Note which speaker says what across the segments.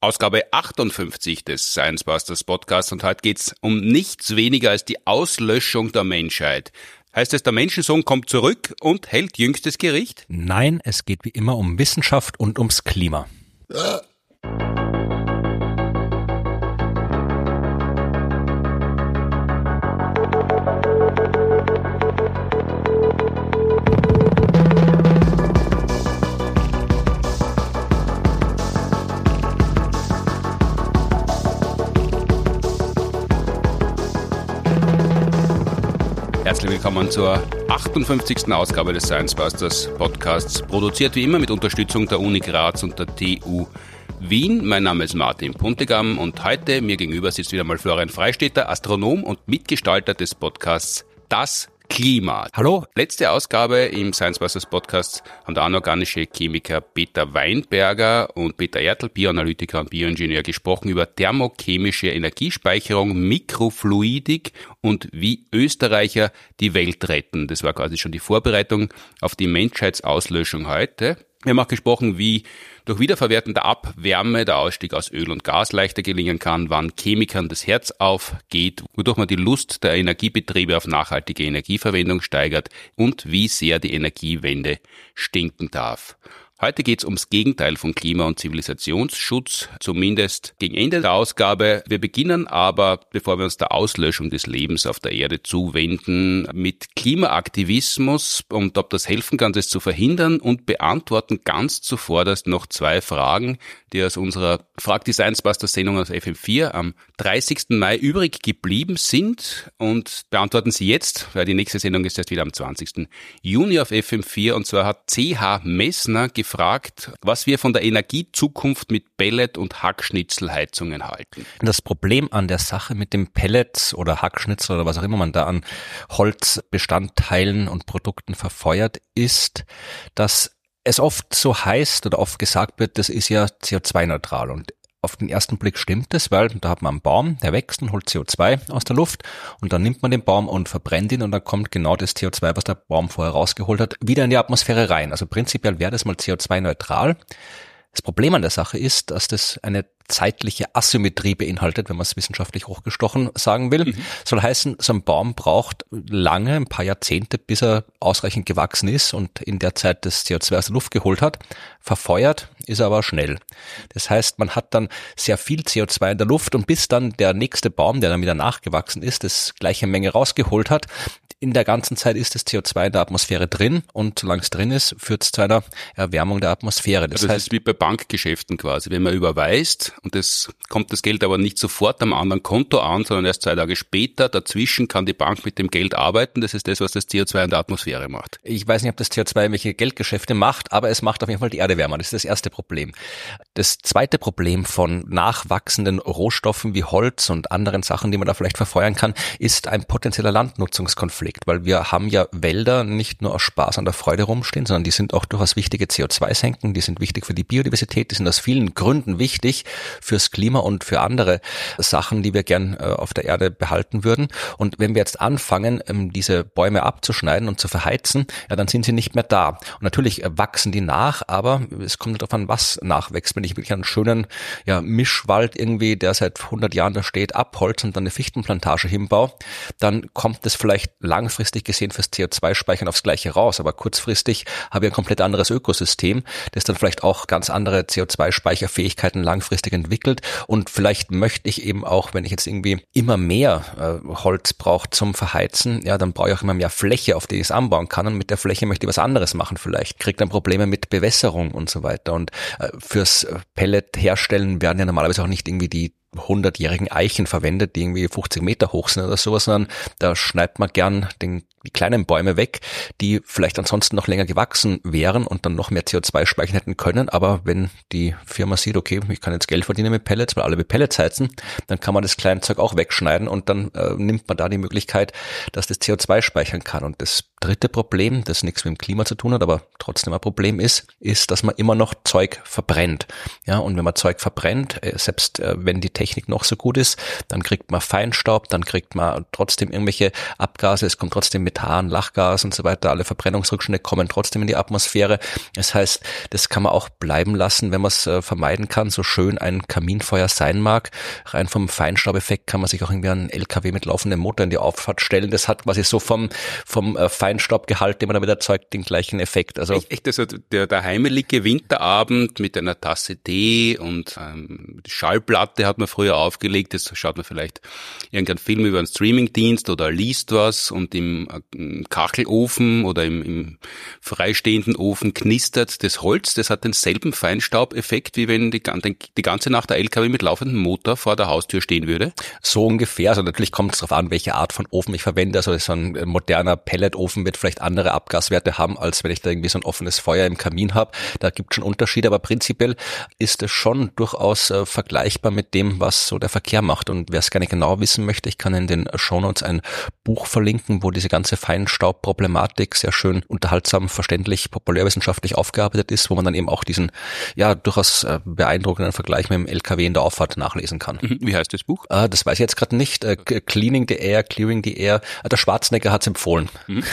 Speaker 1: Ausgabe 58 des Science Busters Podcasts und heute geht's um nichts weniger als die Auslöschung der Menschheit. Heißt es, der Menschensohn kommt zurück und hält jüngstes Gericht?
Speaker 2: Nein, es geht wie immer um Wissenschaft und ums Klima.
Speaker 1: Herzlich willkommen zur 58. Ausgabe des Science Busters Podcasts, produziert wie immer mit Unterstützung der Uni Graz und der TU Wien. Mein Name ist Martin Puntigam und heute mir gegenüber sitzt wieder mal Florian Freistetter, Astronom und Mitgestalter des Podcasts Das Klima.
Speaker 2: Hallo.
Speaker 1: Letzte Ausgabe im Science Busters Podcast haben der anorganische Chemiker Peter Weinberger und Peter Ertl, Bioanalytiker und Bioingenieur, gesprochen über thermochemische Energiespeicherung, Mikrofluidik und wie Österreicher die Welt retten. Das war quasi schon die Vorbereitung auf die Menschheitsauslöschung heute. Wir haben auch gesprochen, wie durch Wiederverwerten der Abwärme der Ausstieg aus Öl und Gas leichter gelingen kann, wann Chemikern das Herz aufgeht, wodurch man die Lust der Energiebetriebe auf nachhaltige Energieverwendung steigert und wie sehr die Energiewende stinken darf. Heute geht es ums Gegenteil von Klima- und Zivilisationsschutz, zumindest gegen Ende der Ausgabe. Wir beginnen aber, bevor wir uns der Auslöschung des Lebens auf der Erde zuwenden, mit Klimaaktivismus und ob das helfen kann, das zu verhindern und beantworten ganz zuvorderst noch zwei Fragen, die aus unserer Frag Designs Buster Sendung auf FM4 am 30. Mai übrig geblieben sind und beantworten sie jetzt, weil die nächste Sendung ist erst wieder am 20. Juni auf FM4 und zwar hat CH Messner gefragt, was wir von der Energiezukunft mit Pellet- und Hackschnitzelheizungen halten.
Speaker 2: Das Problem an der Sache mit dem Pellet oder Hackschnitzel oder was auch immer man da an Holzbestandteilen und Produkten verfeuert, ist, dass es oft so heißt oder oft gesagt wird, das ist ja CO2-neutral und auf den ersten Blick stimmt es, weil da hat man einen Baum, der wächst und holt CO2 aus der Luft und dann nimmt man den Baum und verbrennt ihn und dann kommt genau das CO2, was der Baum vorher rausgeholt hat, wieder in die Atmosphäre rein. Also prinzipiell wäre das mal CO2-neutral. Das Problem an der Sache ist, dass das eine zeitliche Asymmetrie beinhaltet, wenn man es wissenschaftlich hochgestochen sagen will. Mhm. Soll heißen, so ein Baum braucht lange, ein paar Jahrzehnte, bis er ausreichend gewachsen ist und in der Zeit das CO2 aus der Luft geholt hat. Verfeuert ist er aber schnell. Das heißt, man hat dann sehr viel CO2 in der Luft und bis dann der nächste Baum, der dann wieder nachgewachsen ist, das gleiche Menge rausgeholt hat, in der ganzen Zeit ist das CO2 in der Atmosphäre drin und solange es drin ist, führt es zu einer Erwärmung der Atmosphäre.
Speaker 1: Das, das heißt, ist wie bei Bankgeschäften quasi. Wenn man überweist und es kommt das Geld aber nicht sofort am anderen Konto an, sondern erst zwei Tage später, dazwischen kann die Bank mit dem Geld arbeiten. Das ist das, was das CO2 in der Atmosphäre macht.
Speaker 2: Ich weiß nicht, ob das CO2 welche Geldgeschäfte macht, aber es macht auf jeden Fall die Erde wärmer. Das ist das erste Problem. Das zweite Problem von nachwachsenden Rohstoffen wie Holz und anderen Sachen, die man da vielleicht verfeuern kann, ist ein potenzieller Landnutzungskonflikt konflikt weil wir haben ja Wälder nicht nur aus Spaß an der Freude rumstehen, sondern die sind auch durchaus wichtige CO2-Senken, die sind wichtig für die Biodiversität, die sind aus vielen Gründen wichtig fürs Klima und für andere Sachen, die wir gern äh, auf der Erde behalten würden. Und wenn wir jetzt anfangen, ähm, diese Bäume abzuschneiden und zu verheizen, ja, dann sind sie nicht mehr da. Und natürlich äh, wachsen die nach, aber es kommt darauf an, was nachwächst. Wenn ich wirklich einen schönen ja, Mischwald irgendwie, der seit 100 Jahren da steht, abholz und dann eine Fichtenplantage hinbaue, dann kommt es vielleicht lang langfristig gesehen fürs CO2-Speichern aufs Gleiche raus, aber kurzfristig habe ich ein komplett anderes Ökosystem, das dann vielleicht auch ganz andere CO2-Speicherfähigkeiten langfristig entwickelt. Und vielleicht möchte ich eben auch, wenn ich jetzt irgendwie immer mehr äh, Holz brauche zum Verheizen, ja, dann brauche ich auch immer mehr Fläche, auf die ich es anbauen kann. Und mit der Fläche möchte ich was anderes machen vielleicht, kriege dann Probleme mit Bewässerung und so weiter. Und äh, fürs Pellet herstellen werden ja normalerweise auch nicht irgendwie die hundertjährigen Eichen verwendet, die irgendwie 50 Meter hoch sind oder sowas, sondern da schneidet man gern den, die kleinen Bäume weg, die vielleicht ansonsten noch länger gewachsen wären und dann noch mehr CO2 speichern hätten können. Aber wenn die Firma sieht, okay, ich kann jetzt Geld verdienen mit Pellets, weil alle mit Pellets heizen, dann kann man das kleine Zeug auch wegschneiden und dann äh, nimmt man da die Möglichkeit, dass das CO2 speichern kann. Und das dritte Problem, das nichts mit dem Klima zu tun hat, aber trotzdem ein Problem ist, ist, dass man immer noch Zeug verbrennt. Ja, und wenn man Zeug verbrennt, äh, selbst äh, wenn die Technik noch so gut ist, dann kriegt man Feinstaub, dann kriegt man trotzdem irgendwelche Abgase, es kommt trotzdem Methan, Lachgas und so weiter, alle Verbrennungsrückstände kommen trotzdem in die Atmosphäre. Das heißt, das kann man auch bleiben lassen, wenn man es äh, vermeiden kann, so schön ein Kaminfeuer sein mag. Rein vom Feinstaubeffekt kann man sich auch irgendwie einen LKW mit laufendem Motor in die Auffahrt stellen. Das hat quasi so vom, vom Feinstaubgehalt, den man damit erzeugt, den gleichen Effekt.
Speaker 1: Also echt, also der, der heimelige Winterabend mit einer Tasse Tee und ähm, die Schallplatte hat man früher aufgelegt. Jetzt schaut man vielleicht irgendeinen Film über einen Streamingdienst oder liest was und im, im Kachelofen oder im, im freistehenden Ofen knistert das Holz. Das hat denselben Feinstaubeffekt, wie wenn die, die ganze Nacht der LKW mit laufendem Motor vor der Haustür stehen würde.
Speaker 2: So ungefähr. Also natürlich kommt es darauf an, welche Art von Ofen ich verwende. Also so ein moderner Pelletofen wird vielleicht andere Abgaswerte haben, als wenn ich da irgendwie so ein offenes Feuer im Kamin habe. Da gibt schon Unterschiede, aber prinzipiell ist es schon durchaus äh, vergleichbar mit dem, was so der Verkehr macht. Und wer es gerne genau wissen möchte, ich kann in den Shownotes ein Buch verlinken, wo diese ganze Feinstaubproblematik sehr schön unterhaltsam, verständlich, populärwissenschaftlich aufgearbeitet ist, wo man dann eben auch diesen ja durchaus äh, beeindruckenden Vergleich mit dem LKW in der Auffahrt nachlesen kann.
Speaker 1: Mhm. Wie heißt das Buch?
Speaker 2: Äh, das weiß ich jetzt gerade nicht. Äh, Cleaning the Air, Clearing the Air. Äh, der Schwarzenegger hat es empfohlen. Mhm.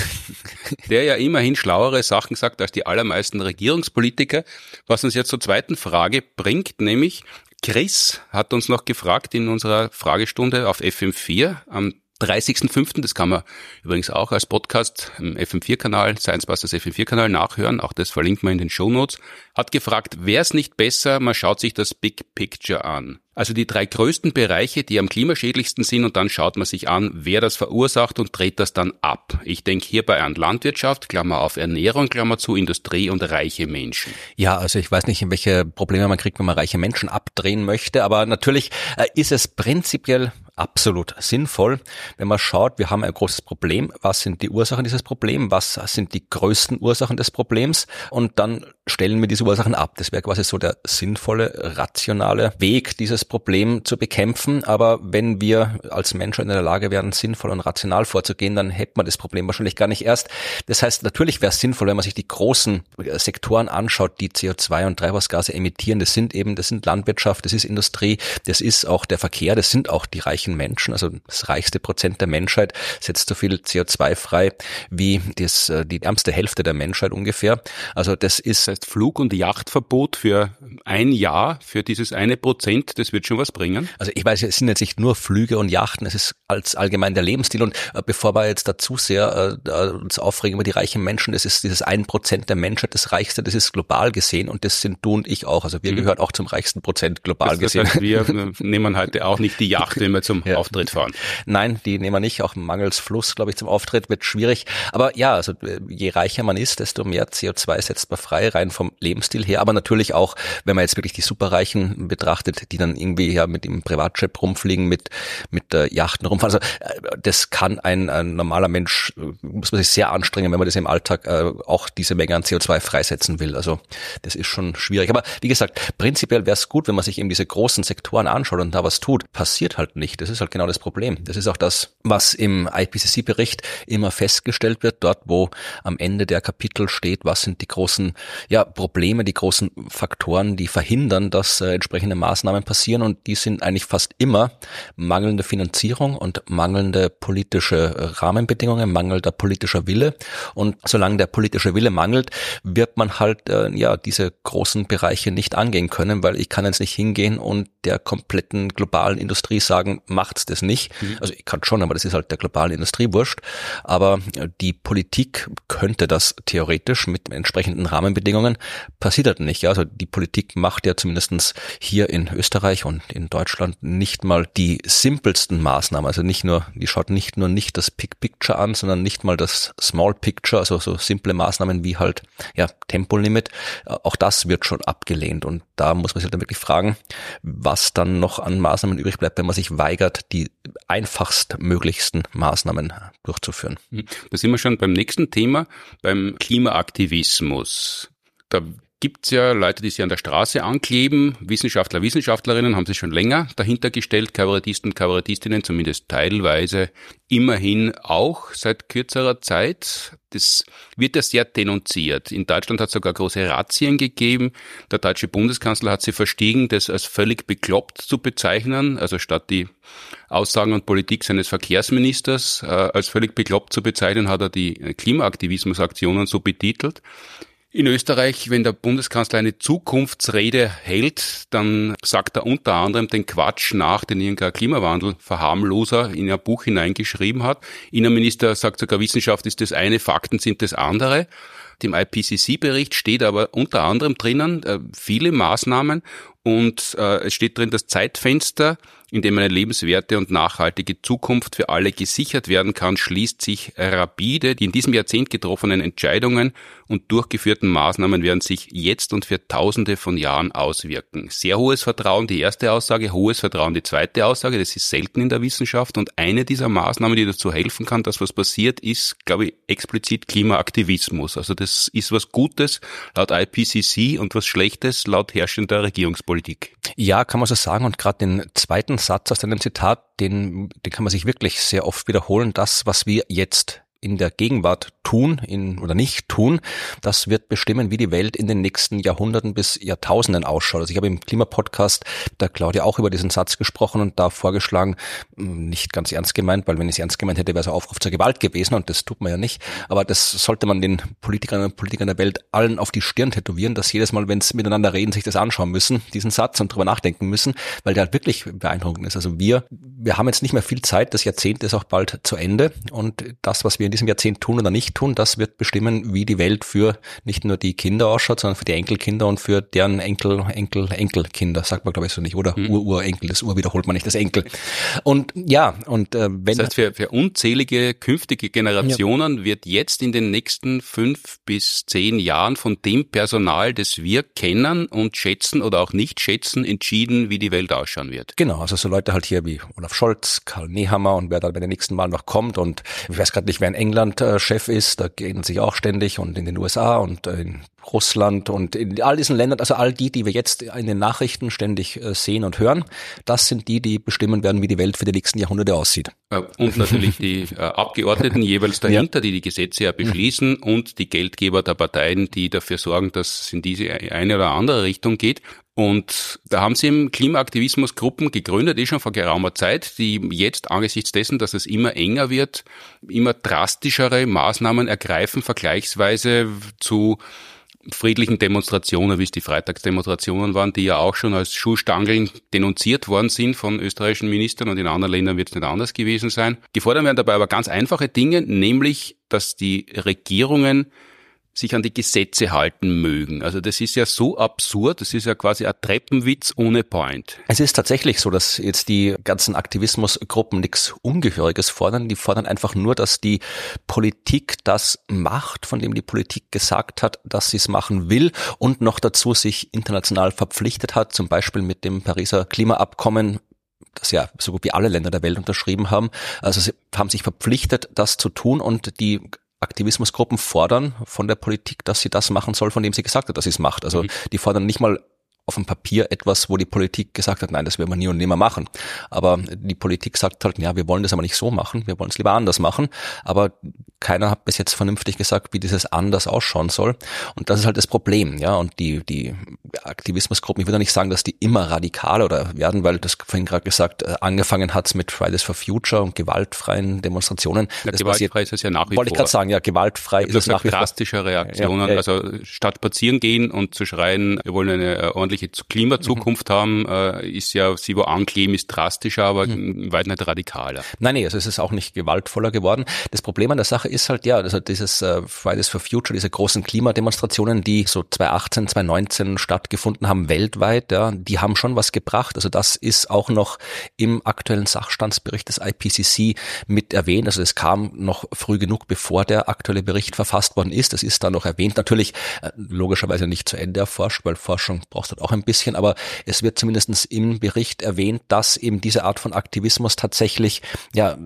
Speaker 1: Der ja immerhin schlauere Sachen sagt als die allermeisten Regierungspolitiker, was uns jetzt zur zweiten Frage bringt, nämlich Chris hat uns noch gefragt in unserer Fragestunde auf FM4 am 30.05., das kann man übrigens auch als Podcast im FM4-Kanal, Science Busters FM4-Kanal nachhören, auch das verlinkt man in den Show Notes, hat gefragt, wäre es nicht besser, man schaut sich das Big Picture an. Also die drei größten Bereiche, die am klimaschädlichsten sind und dann schaut man sich an, wer das verursacht und dreht das dann ab. Ich denke hierbei an Landwirtschaft, Klammer auf Ernährung, Klammer zu Industrie und reiche Menschen.
Speaker 2: Ja, also ich weiß nicht, in welche Probleme man kriegt, wenn man reiche Menschen abdrehen möchte, aber natürlich äh, ist es prinzipiell absolut sinnvoll, wenn man schaut, wir haben ein großes Problem, was sind die Ursachen dieses Problems, was sind die größten Ursachen des Problems? Und dann stellen wir diese Ursachen ab. Das wäre quasi so der sinnvolle, rationale Weg, dieses Problem zu bekämpfen. Aber wenn wir als Menschen in der Lage wären, sinnvoll und rational vorzugehen, dann hätte man das Problem wahrscheinlich gar nicht erst. Das heißt, natürlich wäre es sinnvoll, wenn man sich die großen Sektoren anschaut, die CO2 und Treibhausgase emittieren. Das sind eben, das sind Landwirtschaft, das ist Industrie, das ist auch der Verkehr, das sind auch die reichen Menschen, also das reichste Prozent der Menschheit setzt so viel CO2 frei wie das, äh, die ärmste Hälfte der Menschheit ungefähr. Also das ist
Speaker 1: heißt Flug- und Yachtverbot für ein Jahr für dieses eine Prozent, das wird schon was bringen.
Speaker 2: Also ich weiß, es sind jetzt nicht nur Flüge und Yachten, es ist als allgemein der Lebensstil und äh, bevor wir jetzt dazu sehr äh, uns aufregen über die reichen Menschen, das ist dieses ein Prozent der Menschheit, das reichste, das ist global gesehen und das sind du und ich auch. Also wir mhm. gehören auch zum reichsten Prozent global das, gesehen.
Speaker 1: heißt, wir äh, nehmen heute auch nicht die Yacht, wenn wir zum ja. Auftritt fahren.
Speaker 2: Nein, die nehmen wir nicht. Auch mangels Fluss, glaube ich, zum Auftritt wird schwierig. Aber ja, also äh, je reicher man ist, desto mehr CO2 setzt man frei, rein vom Lebensstil her. Aber natürlich auch, wenn man jetzt wirklich die Superreichen betrachtet, die dann irgendwie ja mit dem Privatjet rumfliegen, mit, mit äh, Yachten rumfahren. Also äh, das kann ein, ein normaler Mensch, äh, muss man sich sehr anstrengen, wenn man das im Alltag äh, auch diese Menge an CO2 freisetzen will. Also das ist schon schwierig. Aber wie gesagt, prinzipiell wäre es gut, wenn man sich eben diese großen Sektoren anschaut und da was tut. Passiert halt nicht. Das ist halt genau das Problem. Das ist auch das, was im IPCC-Bericht immer festgestellt wird, dort wo am Ende der Kapitel steht, was sind die großen ja, Probleme, die großen Faktoren, die verhindern, dass äh, entsprechende Maßnahmen passieren und die sind eigentlich fast immer mangelnde Finanzierung und mangelnde politische Rahmenbedingungen, mangelnder politischer Wille und solange der politische Wille mangelt, wird man halt äh, ja diese großen Bereiche nicht angehen können, weil ich kann jetzt nicht hingehen und der kompletten globalen Industrie sagen, macht's das nicht. Mhm. Also ich kann schon, aber das ist halt der globalen Industrie wurscht. Aber die Politik könnte das theoretisch mit entsprechenden Rahmenbedingungen, passiert halt nicht. Ja? Also die Politik macht ja zumindestens hier in Österreich und in Deutschland nicht mal die simpelsten Maßnahmen. Also nicht nur, die schaut nicht nur nicht das Big Picture an, sondern nicht mal das Small Picture, also so simple Maßnahmen wie halt ja Tempolimit. Auch das wird schon abgelehnt. Und da muss man sich dann wirklich fragen, was dann noch an Maßnahmen übrig bleibt, wenn man sich weigert, die einfachst möglichsten Maßnahmen durchzuführen.
Speaker 1: Da sind wir schon beim nächsten Thema, beim Klimaaktivismus. Da gibt ja Leute, die sich an der Straße ankleben. Wissenschaftler, Wissenschaftlerinnen haben sich schon länger dahinter gestellt, Kabarettisten, Kabarettistinnen, zumindest teilweise. Immerhin auch seit kürzerer Zeit. Das wird ja sehr denunziert. In Deutschland hat es sogar große Razzien gegeben. Der deutsche Bundeskanzler hat sie verstiegen, das als völlig bekloppt zu bezeichnen. Also statt die Aussagen und Politik seines Verkehrsministers äh, als völlig bekloppt zu bezeichnen, hat er die Klimaaktivismusaktionen so betitelt. In Österreich, wenn der Bundeskanzler eine Zukunftsrede hält, dann sagt er unter anderem den Quatsch nach, den irgendein Klimawandelverharmloser in ein Buch hineingeschrieben hat. Innenminister sagt sogar, Wissenschaft ist das eine, Fakten sind das andere. Dem IPCC-Bericht steht aber unter anderem drinnen äh, viele Maßnahmen und äh, es steht drin, das Zeitfenster in dem eine lebenswerte und nachhaltige Zukunft für alle gesichert werden kann, schließt sich rapide. Die in diesem Jahrzehnt getroffenen Entscheidungen und durchgeführten Maßnahmen werden sich jetzt und für Tausende von Jahren auswirken. Sehr hohes Vertrauen, die erste Aussage, hohes Vertrauen, die zweite Aussage. Das ist selten in der Wissenschaft und eine dieser Maßnahmen, die dazu helfen kann, dass was passiert, ist, glaube ich, explizit Klimaaktivismus. Also das ist was Gutes laut IPCC und was Schlechtes laut herrschender Regierungspolitik.
Speaker 2: Ja, kann man so sagen. Und gerade den zweiten Satz aus deinem Zitat, den, den kann man sich wirklich sehr oft wiederholen. Das, was wir jetzt in der Gegenwart tun in, oder nicht tun, das wird bestimmen, wie die Welt in den nächsten Jahrhunderten bis Jahrtausenden ausschaut. Also ich habe im Klimapodcast der Claudia auch über diesen Satz gesprochen und da vorgeschlagen, hm, nicht ganz ernst gemeint, weil wenn ich es ernst gemeint hätte, wäre es ein Aufruf zur Gewalt gewesen und das tut man ja nicht. Aber das sollte man den Politikern und Politikern der Welt allen auf die Stirn tätowieren, dass jedes Mal, wenn sie miteinander reden, sich das anschauen müssen, diesen Satz und drüber nachdenken müssen, weil der halt wirklich beeindruckend ist. Also wir, wir haben jetzt nicht mehr viel Zeit, das Jahrzehnt ist auch bald zu Ende und das, was wir in diesem Jahrzehnt tun oder nicht tun, das wird bestimmen, wie die Welt für nicht nur die Kinder ausschaut, sondern für die Enkelkinder und für deren Enkel, Enkel, Enkelkinder, sagt man glaube ich so nicht, oder? Hm. Ur-Urenkel, das Ur wiederholt man nicht, das Enkel. Und ja, und äh, wenn...
Speaker 1: Das heißt, für, für unzählige künftige Generationen ja. wird jetzt in den nächsten fünf bis zehn Jahren von dem Personal, das wir kennen und schätzen oder auch nicht schätzen, entschieden, wie die Welt ausschauen wird.
Speaker 2: Genau, also so Leute halt hier wie Olaf Scholz, Karl Nehammer und wer da bei den nächsten Mal noch kommt und ich weiß gerade nicht, wer in England äh, Chef ist, da ändert sich auch ständig und in den USA und äh, in Russland und in all diesen Ländern, also all die, die wir jetzt in den Nachrichten ständig äh, sehen und hören, das sind die, die bestimmen werden, wie die Welt für die nächsten Jahrhunderte aussieht.
Speaker 1: Äh, und natürlich die Abgeordneten jeweils dahinter, ja. die die Gesetze ja beschließen und die Geldgeber der Parteien, die dafür sorgen, dass es in diese eine oder andere Richtung geht. Und da haben sie im Klimaaktivismus Gruppen gegründet, eh schon vor geraumer Zeit, die jetzt angesichts dessen, dass es immer enger wird, immer drastischere Maßnahmen ergreifen, vergleichsweise zu friedlichen Demonstrationen, wie es die Freitagsdemonstrationen waren, die ja auch schon als Schuhstangeln denunziert worden sind von österreichischen Ministern und in anderen Ländern wird es nicht anders gewesen sein. Gefordert werden dabei aber ganz einfache Dinge, nämlich, dass die Regierungen sich an die Gesetze halten mögen. Also das ist ja so absurd, das ist ja quasi ein Treppenwitz ohne Point.
Speaker 2: Es ist tatsächlich so, dass jetzt die ganzen Aktivismusgruppen nichts Ungehöriges fordern. Die fordern einfach nur, dass die Politik das macht, von dem die Politik gesagt hat, dass sie es machen will und noch dazu sich international verpflichtet hat, zum Beispiel mit dem Pariser Klimaabkommen das ja so gut wie alle Länder der Welt unterschrieben haben. Also sie haben sich verpflichtet, das zu tun und die Aktivismusgruppen fordern von der Politik, dass sie das machen soll, von dem sie gesagt hat, dass sie es macht. Also mhm. die fordern nicht mal auf dem Papier etwas, wo die Politik gesagt hat, nein, das werden wir nie und nimmer machen. Aber die Politik sagt halt, ja, wir wollen das aber nicht so machen, wir wollen es lieber anders machen. Aber keiner hat bis jetzt vernünftig gesagt, wie dieses anders ausschauen soll. Und das ist halt das Problem, ja. Und die, die Aktivismusgruppen, ich würde nicht sagen, dass die immer radikaler oder werden, weil das vorhin gerade gesagt, äh, angefangen hat's mit Fridays for Future und gewaltfreien Demonstrationen.
Speaker 1: Ja, das gewaltfrei ist es ja nach wie
Speaker 2: Wollte ich gerade sagen, ja, gewaltfrei ist es nach wie
Speaker 1: vor. drastische Reaktionen, ja, ja, also statt spazieren gehen und zu schreien, wir wollen eine äh, ordentliche ordentliche Klimazukunft mhm. haben, äh, ist ja, sie wo ankleben, ist drastischer, aber mhm. weit nicht radikaler.
Speaker 2: Nein, nee, also es ist auch nicht gewaltvoller geworden. Das Problem an der Sache ist halt, ja, also dieses äh, Fridays for Future, diese großen Klimademonstrationen, die so 2018, 2019 stattgefunden haben, weltweit, ja, die haben schon was gebracht. Also das ist auch noch im aktuellen Sachstandsbericht des IPCC mit erwähnt. Also es kam noch früh genug, bevor der aktuelle Bericht verfasst worden ist. Das ist da noch erwähnt. Natürlich äh, logischerweise nicht zu Ende erforscht, weil Forschung braucht halt auch ein bisschen, aber es wird zumindest im Bericht erwähnt, dass eben diese Art von Aktivismus tatsächlich ja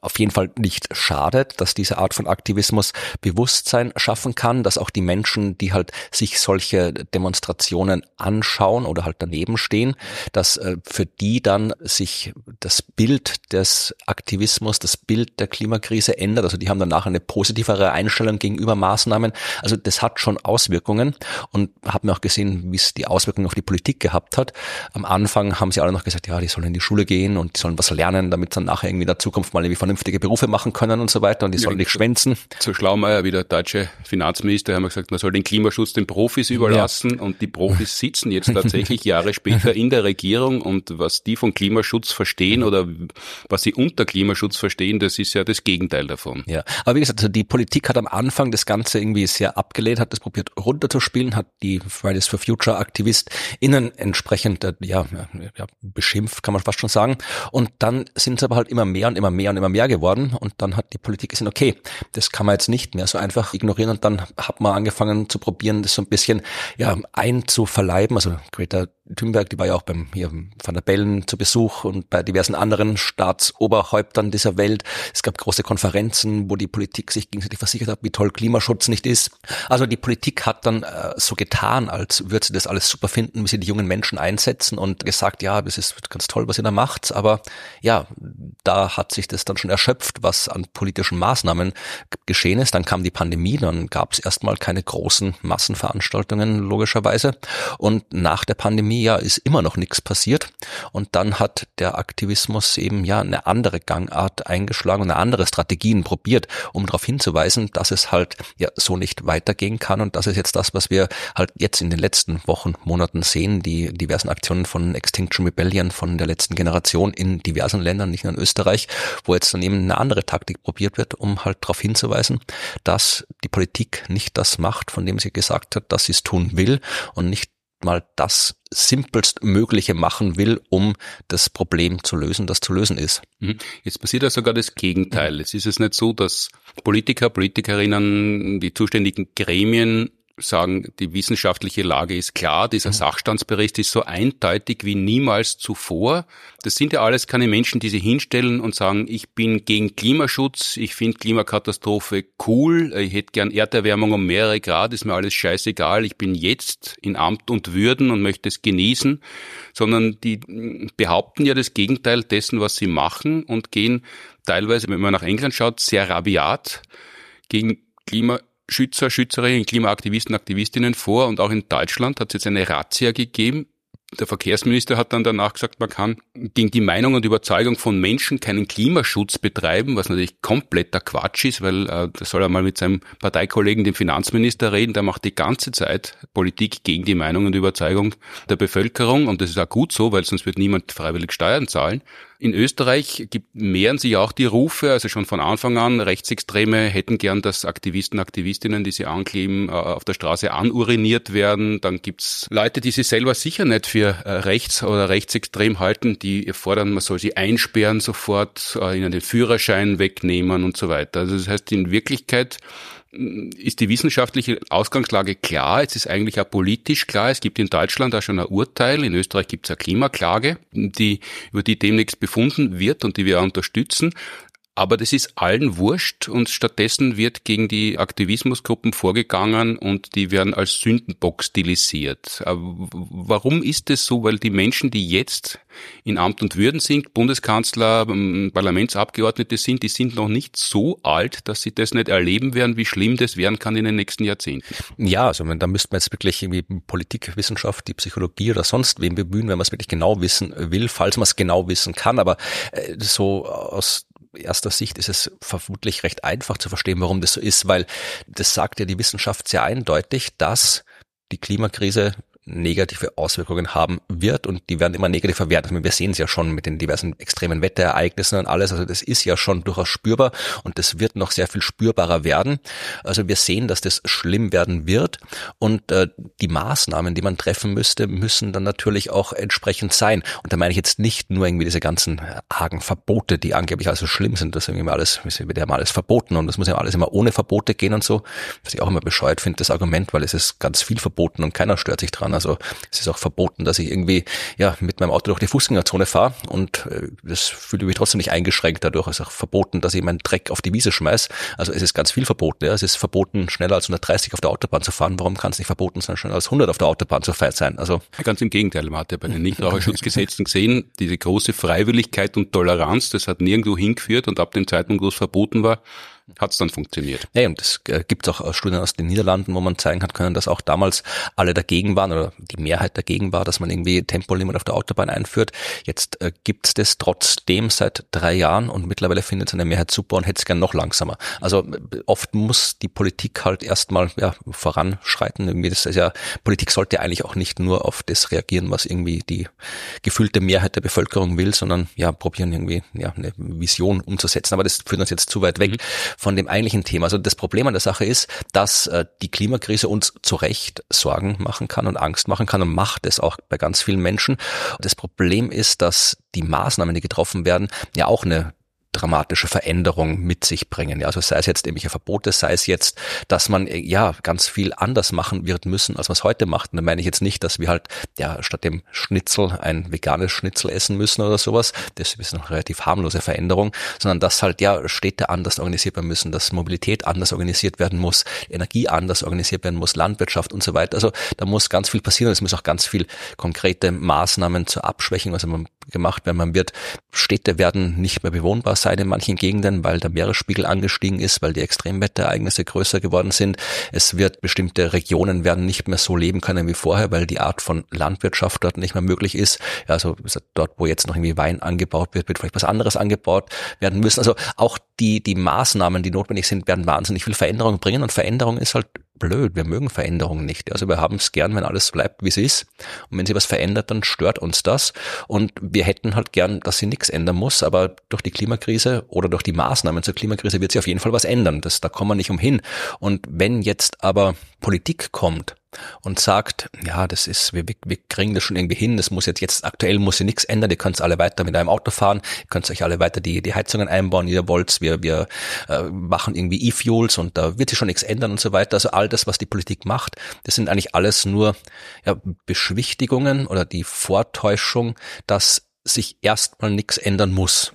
Speaker 2: auf jeden Fall nicht schadet, dass diese Art von Aktivismus Bewusstsein schaffen kann, dass auch die Menschen, die halt sich solche Demonstrationen anschauen oder halt daneben stehen, dass äh, für die dann sich das Bild des Aktivismus, das Bild der Klimakrise ändert. Also die haben danach eine positivere Einstellung gegenüber Maßnahmen. Also das hat schon Auswirkungen und haben auch gesehen, wie es die Auswirkungen auf die Politik gehabt hat. Am Anfang haben sie alle noch gesagt, ja, die sollen in die Schule gehen und die sollen was lernen, damit dann nachher irgendwie in der Zukunft mal irgendwie vernünftige Berufe machen können und so weiter und die sollen nicht schwänzen.
Speaker 1: Zu Schlaumeier, wie der deutsche Finanzminister, haben wir gesagt, man soll den Klimaschutz den Profis überlassen ja. und die Profis sitzen jetzt tatsächlich Jahre später in der Regierung und was die von Klimaschutz verstehen oder was sie unter Klimaschutz verstehen, das ist ja das Gegenteil davon.
Speaker 2: Ja, aber wie gesagt, also die Politik hat am Anfang das Ganze irgendwie sehr abgelehnt, hat das probiert runterzuspielen, hat die Fridays for Future AktivistInnen entsprechend äh, ja, ja, beschimpft, kann man fast schon sagen. Und dann sind es aber halt immer mehr und immer mehr und immer mehr geworden. Und dann hat die Politik gesehen, okay, das kann man jetzt nicht mehr so einfach ignorieren. Und dann hat man angefangen zu probieren, das so ein bisschen ja einzuverleiben. Also Greta Thunberg, die war ja auch beim hier Van der Bellen zu Besuch und bei diversen anderen Staatsoberhäuptern dieser Welt. Es gab große Konferenzen, wo die Politik sich gegenseitig versichert hat, wie toll Klimaschutz nicht ist. Also die Politik hat dann äh, so getan, als würde sie das alles super finden, wie sie die jungen Menschen einsetzen und gesagt, ja, das ist ganz toll, was ihr da macht. Aber ja, da hat sich das dann schon erschöpft, was an politischen Maßnahmen geschehen ist. Dann kam die Pandemie, dann gab es erstmal keine großen Massenveranstaltungen, logischerweise. Und nach der Pandemie ja ist immer noch nichts passiert. Und dann hat der Aktivismus eben ja eine andere Gangart eingeschlagen und eine andere Strategien probiert, um darauf hinzuweisen, dass es halt ja so nicht weitergehen kann. Und das ist jetzt das, was wir halt jetzt in den letzten Wochen, Monaten sehen, die diversen Aktionen von Extinction Rebellion von der letzten Generation in diversen Ländern, nicht nur in Österreich, wo jetzt eben eine andere Taktik probiert wird, um halt darauf hinzuweisen, dass die Politik nicht das macht, von dem sie gesagt hat, dass sie es tun will und nicht mal das simpelst Mögliche machen will, um das Problem zu lösen, das zu lösen ist.
Speaker 1: Mhm. Jetzt passiert ja sogar das Gegenteil. Es ist es nicht so, dass Politiker, Politikerinnen, die zuständigen Gremien sagen, die wissenschaftliche Lage ist klar, dieser mhm. Sachstandsbericht ist so eindeutig wie niemals zuvor. Das sind ja alles keine Menschen, die sich hinstellen und sagen, ich bin gegen Klimaschutz, ich finde Klimakatastrophe cool, ich hätte gern Erderwärmung um mehrere Grad, ist mir alles scheißegal, ich bin jetzt in Amt und Würden und möchte es genießen, sondern die behaupten ja das Gegenteil dessen, was sie machen und gehen teilweise, wenn man nach England schaut, sehr rabiat gegen Klima Schützer, Schützerinnen, Klimaaktivisten, Aktivistinnen vor und auch in Deutschland hat es jetzt eine Razzia gegeben. Der Verkehrsminister hat dann danach gesagt, man kann gegen die Meinung und Überzeugung von Menschen keinen Klimaschutz betreiben, was natürlich kompletter Quatsch ist, weil äh, da soll er mal mit seinem Parteikollegen, dem Finanzminister, reden. Der macht die ganze Zeit Politik gegen die Meinung und Überzeugung der Bevölkerung und das ist auch gut so, weil sonst wird niemand freiwillig Steuern zahlen. In Österreich gibt, mehren sich auch die Rufe, also schon von Anfang an, Rechtsextreme hätten gern, dass Aktivisten, Aktivistinnen, die sie ankleben, äh, auf der Straße anuriniert werden. Dann gibt's Leute, die sich selber sicher nicht für äh, rechts oder rechtsextrem halten, die fordern, man soll sie einsperren sofort, äh, ihnen den Führerschein wegnehmen und so weiter. Also das heißt, in Wirklichkeit ist die wissenschaftliche Ausgangslage klar. Es ist eigentlich auch politisch klar. Es gibt in Deutschland auch schon ein Urteil. In Österreich gibt es eine Klimaklage, die, über die demnächst befunden wird und die wir auch unterstützen. Aber das ist allen wurscht und stattdessen wird gegen die Aktivismusgruppen vorgegangen und die werden als Sündenbock stilisiert. Warum ist das so? Weil die Menschen, die jetzt in Amt und Würden sind, Bundeskanzler, ähm, Parlamentsabgeordnete sind, die sind noch nicht so alt, dass sie das nicht erleben werden, wie schlimm das werden kann in den nächsten Jahrzehnten.
Speaker 2: Ja, also da müsste man jetzt wirklich irgendwie Politikwissenschaft, die Psychologie oder sonst wen bemühen, wenn man es wirklich genau wissen will, falls man es genau wissen kann. Aber äh, so aus erster Sicht ist es vermutlich recht einfach zu verstehen, warum das so ist, weil das sagt ja die Wissenschaft sehr eindeutig, dass die Klimakrise negative Auswirkungen haben wird und die werden immer negativer werden. Also wir sehen es ja schon mit den diversen extremen Wetterereignissen und alles. Also das ist ja schon durchaus spürbar und das wird noch sehr viel spürbarer werden. Also wir sehen, dass das schlimm werden wird und äh, die Maßnahmen, die man treffen müsste, müssen dann natürlich auch entsprechend sein. Und da meine ich jetzt nicht nur irgendwie diese ganzen argen Verbote, die angeblich also schlimm sind. Das ist irgendwie alles, wird ja mal alles verboten und das muss ja alles immer ohne Verbote gehen und so. Was ich auch immer bescheuert finde, das Argument, weil es ist ganz viel verboten und keiner stört sich dran. Also es ist auch verboten, dass ich irgendwie ja mit meinem Auto durch die Fußgängerzone fahre und äh, das fühle ich mich trotzdem nicht eingeschränkt dadurch. Es ist auch verboten, dass ich meinen Dreck auf die Wiese schmeiß. Also es ist ganz viel verboten. Ja. Es ist verboten, schneller als 130 auf der Autobahn zu fahren. Warum kann es nicht verboten sein, schneller als 100 auf der Autobahn zu sein? Also
Speaker 1: ganz im Gegenteil, man hat ja bei den Nichtraucherschutzgesetzen gesehen, diese große Freiwilligkeit und Toleranz, das hat nirgendwo hingeführt und ab dem Zeitpunkt, wo es verboten war, hat es dann funktioniert.
Speaker 2: Ja, und es äh, gibt auch Studien aus den Niederlanden, wo man zeigen hat können, dass auch damals alle dagegen waren oder die Mehrheit dagegen war, dass man irgendwie Tempolimit auf der Autobahn einführt. Jetzt äh, gibt es das trotzdem seit drei Jahren und mittlerweile findet es eine Mehrheit super und hätte es gern noch langsamer. Also äh, oft muss die Politik halt erstmal ja, voranschreiten. Irgendwie das ist ja, Politik sollte eigentlich auch nicht nur auf das reagieren, was irgendwie die gefühlte Mehrheit der Bevölkerung will, sondern ja, probieren irgendwie ja, eine Vision umzusetzen. Aber das führt uns jetzt zu weit weg. Von dem eigentlichen Thema. Also das Problem an der Sache ist, dass äh, die Klimakrise uns zu Recht Sorgen machen kann und Angst machen kann und macht es auch bei ganz vielen Menschen. Das Problem ist, dass die Maßnahmen, die getroffen werden, ja auch eine dramatische Veränderung mit sich bringen. Ja, also sei es jetzt irgendwelche Verbote, sei es jetzt, dass man äh, ja ganz viel anders machen wird müssen, als man es heute macht. Und da meine ich jetzt nicht, dass wir halt ja statt dem Schnitzel ein veganes Schnitzel essen müssen oder sowas. Das ist eine relativ harmlose Veränderung, sondern dass halt ja Städte anders organisiert werden müssen, dass Mobilität anders organisiert werden muss, Energie anders organisiert werden muss, Landwirtschaft und so weiter. Also da muss ganz viel passieren. Es muss auch ganz viel konkrete Maßnahmen zur Abschwächung also gemacht werden. Man wird Städte werden nicht mehr bewohnbar sein in manchen Gegenden, weil der Meeresspiegel angestiegen ist, weil die Extremwetterereignisse größer geworden sind. Es wird bestimmte Regionen werden nicht mehr so leben können wie vorher, weil die Art von Landwirtschaft dort nicht mehr möglich ist. Also dort, wo jetzt noch irgendwie Wein angebaut wird, wird vielleicht was anderes angebaut werden müssen. Also auch die, die Maßnahmen, die notwendig sind, werden wahnsinnig viel Veränderung bringen und Veränderung ist halt blöd. Wir mögen Veränderungen nicht. Also wir haben es gern, wenn alles bleibt, wie es ist. Und wenn sie was verändert, dann stört uns das. Und wir hätten halt gern, dass sie nichts ändern muss. Aber durch die Klimakrise oder durch die Maßnahmen zur Klimakrise wird sie auf jeden Fall was ändern. Das, da kommen wir nicht umhin. Und wenn jetzt aber Politik kommt und sagt, ja, das ist, wir, wir kriegen das schon irgendwie hin, das muss jetzt, jetzt aktuell muss sich nichts ändern, ihr könnt alle weiter mit einem Auto fahren, ihr könnt euch alle weiter die, die Heizungen einbauen, ihr wollt, wir, wir äh, machen irgendwie E-Fuels und da wird sich schon nichts ändern und so weiter. Also all das, was die Politik macht, das sind eigentlich alles nur ja, Beschwichtigungen oder die Vortäuschung, dass sich erstmal nichts ändern muss.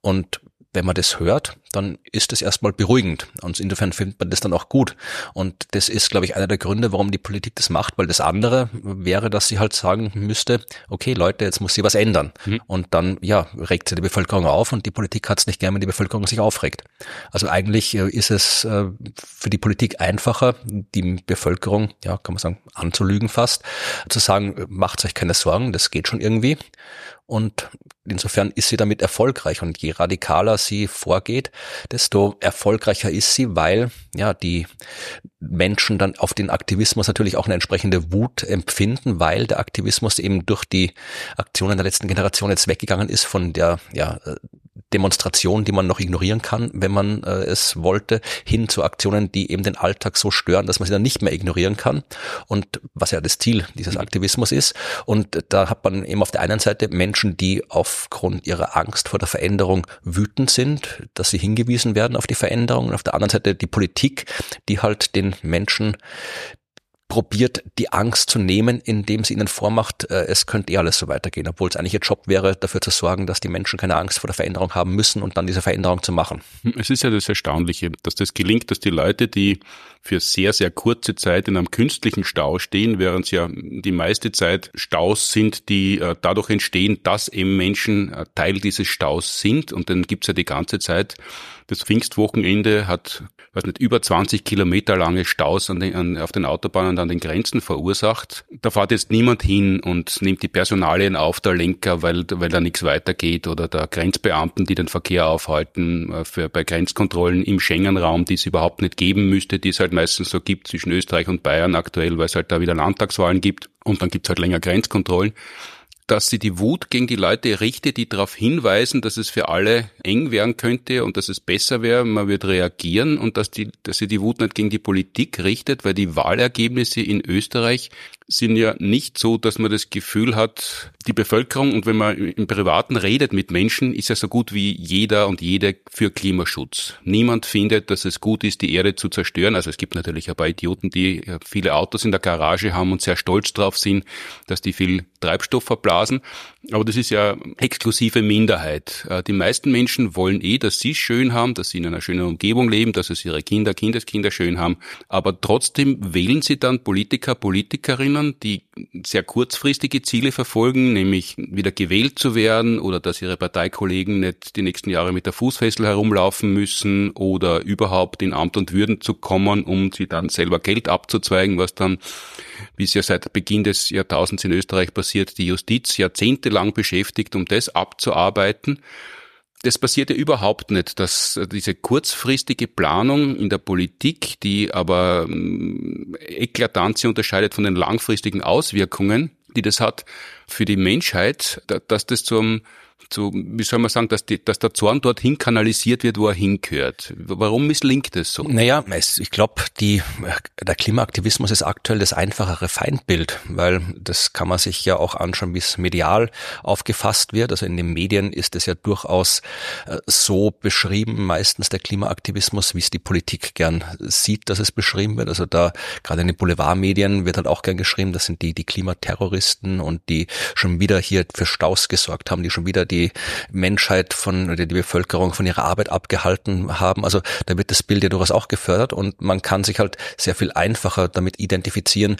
Speaker 2: Und wenn man das hört, dann ist das erstmal beruhigend. Und insofern findet man das dann auch gut. Und das ist, glaube ich, einer der Gründe, warum die Politik das macht, weil das andere wäre, dass sie halt sagen müsste, okay, Leute, jetzt muss sie was ändern. Mhm. Und dann, ja, regt sie die Bevölkerung auf und die Politik hat es nicht gern, wenn die Bevölkerung sich aufregt. Also eigentlich äh, ist es äh, für die Politik einfacher, die Bevölkerung, ja, kann man sagen, anzulügen fast, zu sagen, macht euch keine Sorgen, das geht schon irgendwie. Und insofern ist sie damit erfolgreich. Und je radikaler sie vorgeht, desto erfolgreicher ist sie, weil ja die Menschen dann auf den Aktivismus natürlich auch eine entsprechende Wut empfinden, weil der Aktivismus eben durch die Aktionen der letzten Generation jetzt weggegangen ist von der ja Demonstration, die man noch ignorieren kann, wenn man äh, es wollte, hin zu Aktionen, die eben den Alltag so stören, dass man sie dann nicht mehr ignorieren kann. Und was ja das Ziel dieses mhm. Aktivismus ist. Und da hat man eben auf der einen Seite Menschen, die aufgrund ihrer Angst vor der Veränderung wütend sind, dass sie hingewiesen werden auf die Veränderung. Und auf der anderen Seite die Politik, die halt den Menschen probiert, die Angst zu nehmen, indem sie ihnen vormacht, äh, es könnte eh alles so weitergehen, obwohl es eigentlich ihr Job wäre, dafür zu sorgen, dass die Menschen keine Angst vor der Veränderung haben müssen und dann diese Veränderung zu machen.
Speaker 1: Es ist ja das Erstaunliche, dass das gelingt, dass die Leute, die für sehr, sehr kurze Zeit in einem künstlichen Stau stehen, während es ja die meiste Zeit Staus sind, die äh, dadurch entstehen, dass eben Menschen äh, Teil dieses Staus sind und dann gibt's ja die ganze Zeit das Pfingstwochenende hat, weiß nicht, über 20 Kilometer lange Staus an den, an, auf den Autobahnen und an den Grenzen verursacht. Da fährt jetzt niemand hin und nimmt die Personalien auf, der Lenker, weil, weil da nichts weitergeht oder der Grenzbeamten, die den Verkehr aufhalten, äh, für, bei Grenzkontrollen im Schengen-Raum, die es überhaupt nicht geben müsste, die es halt meistens so gibt zwischen Österreich und Bayern aktuell, weil es halt da wieder Landtagswahlen gibt und dann gibt es halt länger Grenzkontrollen dass sie die Wut gegen die Leute richtet, die darauf hinweisen, dass es für alle eng werden könnte und dass es besser wäre, man wird reagieren und dass, die, dass sie die Wut nicht gegen die Politik richtet, weil die Wahlergebnisse in Österreich sind ja nicht so, dass man das Gefühl hat, die Bevölkerung und wenn man im Privaten redet mit Menschen, ist ja so gut wie jeder und jede für Klimaschutz. Niemand findet, dass es gut ist, die Erde zu zerstören. Also es gibt natürlich ein paar Idioten, die viele Autos in der Garage haben und sehr stolz drauf sind, dass die viel Treibstoff verblasen. Aber das ist ja exklusive Minderheit. Äh, die meisten Menschen wollen eh, dass sie es schön haben, dass sie in einer schönen Umgebung leben, dass es ihre Kinder, Kindeskinder schön haben. Aber trotzdem wählen sie dann Politiker, Politikerinnen, die sehr kurzfristige Ziele verfolgen, nämlich wieder gewählt zu werden oder dass ihre Parteikollegen nicht die nächsten Jahre mit der Fußfessel herumlaufen müssen oder überhaupt in Amt und Würden zu kommen, um sie dann selber Geld abzuzweigen, was dann, wie es ja seit Beginn des Jahrtausends in Österreich passiert, die Justiz jahrzehntelang beschäftigt, um das abzuarbeiten das passiert ja überhaupt nicht, dass diese kurzfristige Planung in der Politik, die aber mm, eklatant sich unterscheidet von den langfristigen Auswirkungen, die das hat für die Menschheit, dass das zum zu, wie soll man sagen, dass, die, dass der Zorn dorthin kanalisiert wird, wo er hingehört. Warum misslingt es so?
Speaker 2: Naja, es, ich glaube, der Klimaaktivismus ist aktuell das einfachere Feindbild, weil das kann man sich ja auch anschauen, wie es medial aufgefasst wird. Also in den Medien ist es ja durchaus äh, so beschrieben, meistens der Klimaaktivismus, wie es die Politik gern sieht, dass es beschrieben wird. Also da gerade in den Boulevardmedien wird halt auch gern geschrieben, das sind die, die Klimaterroristen und die schon wieder hier für Staus gesorgt haben, die schon wieder die Menschheit von oder die Bevölkerung von ihrer Arbeit abgehalten haben. Also da wird das Bild ja durchaus auch gefördert und man kann sich halt sehr viel einfacher damit identifizieren,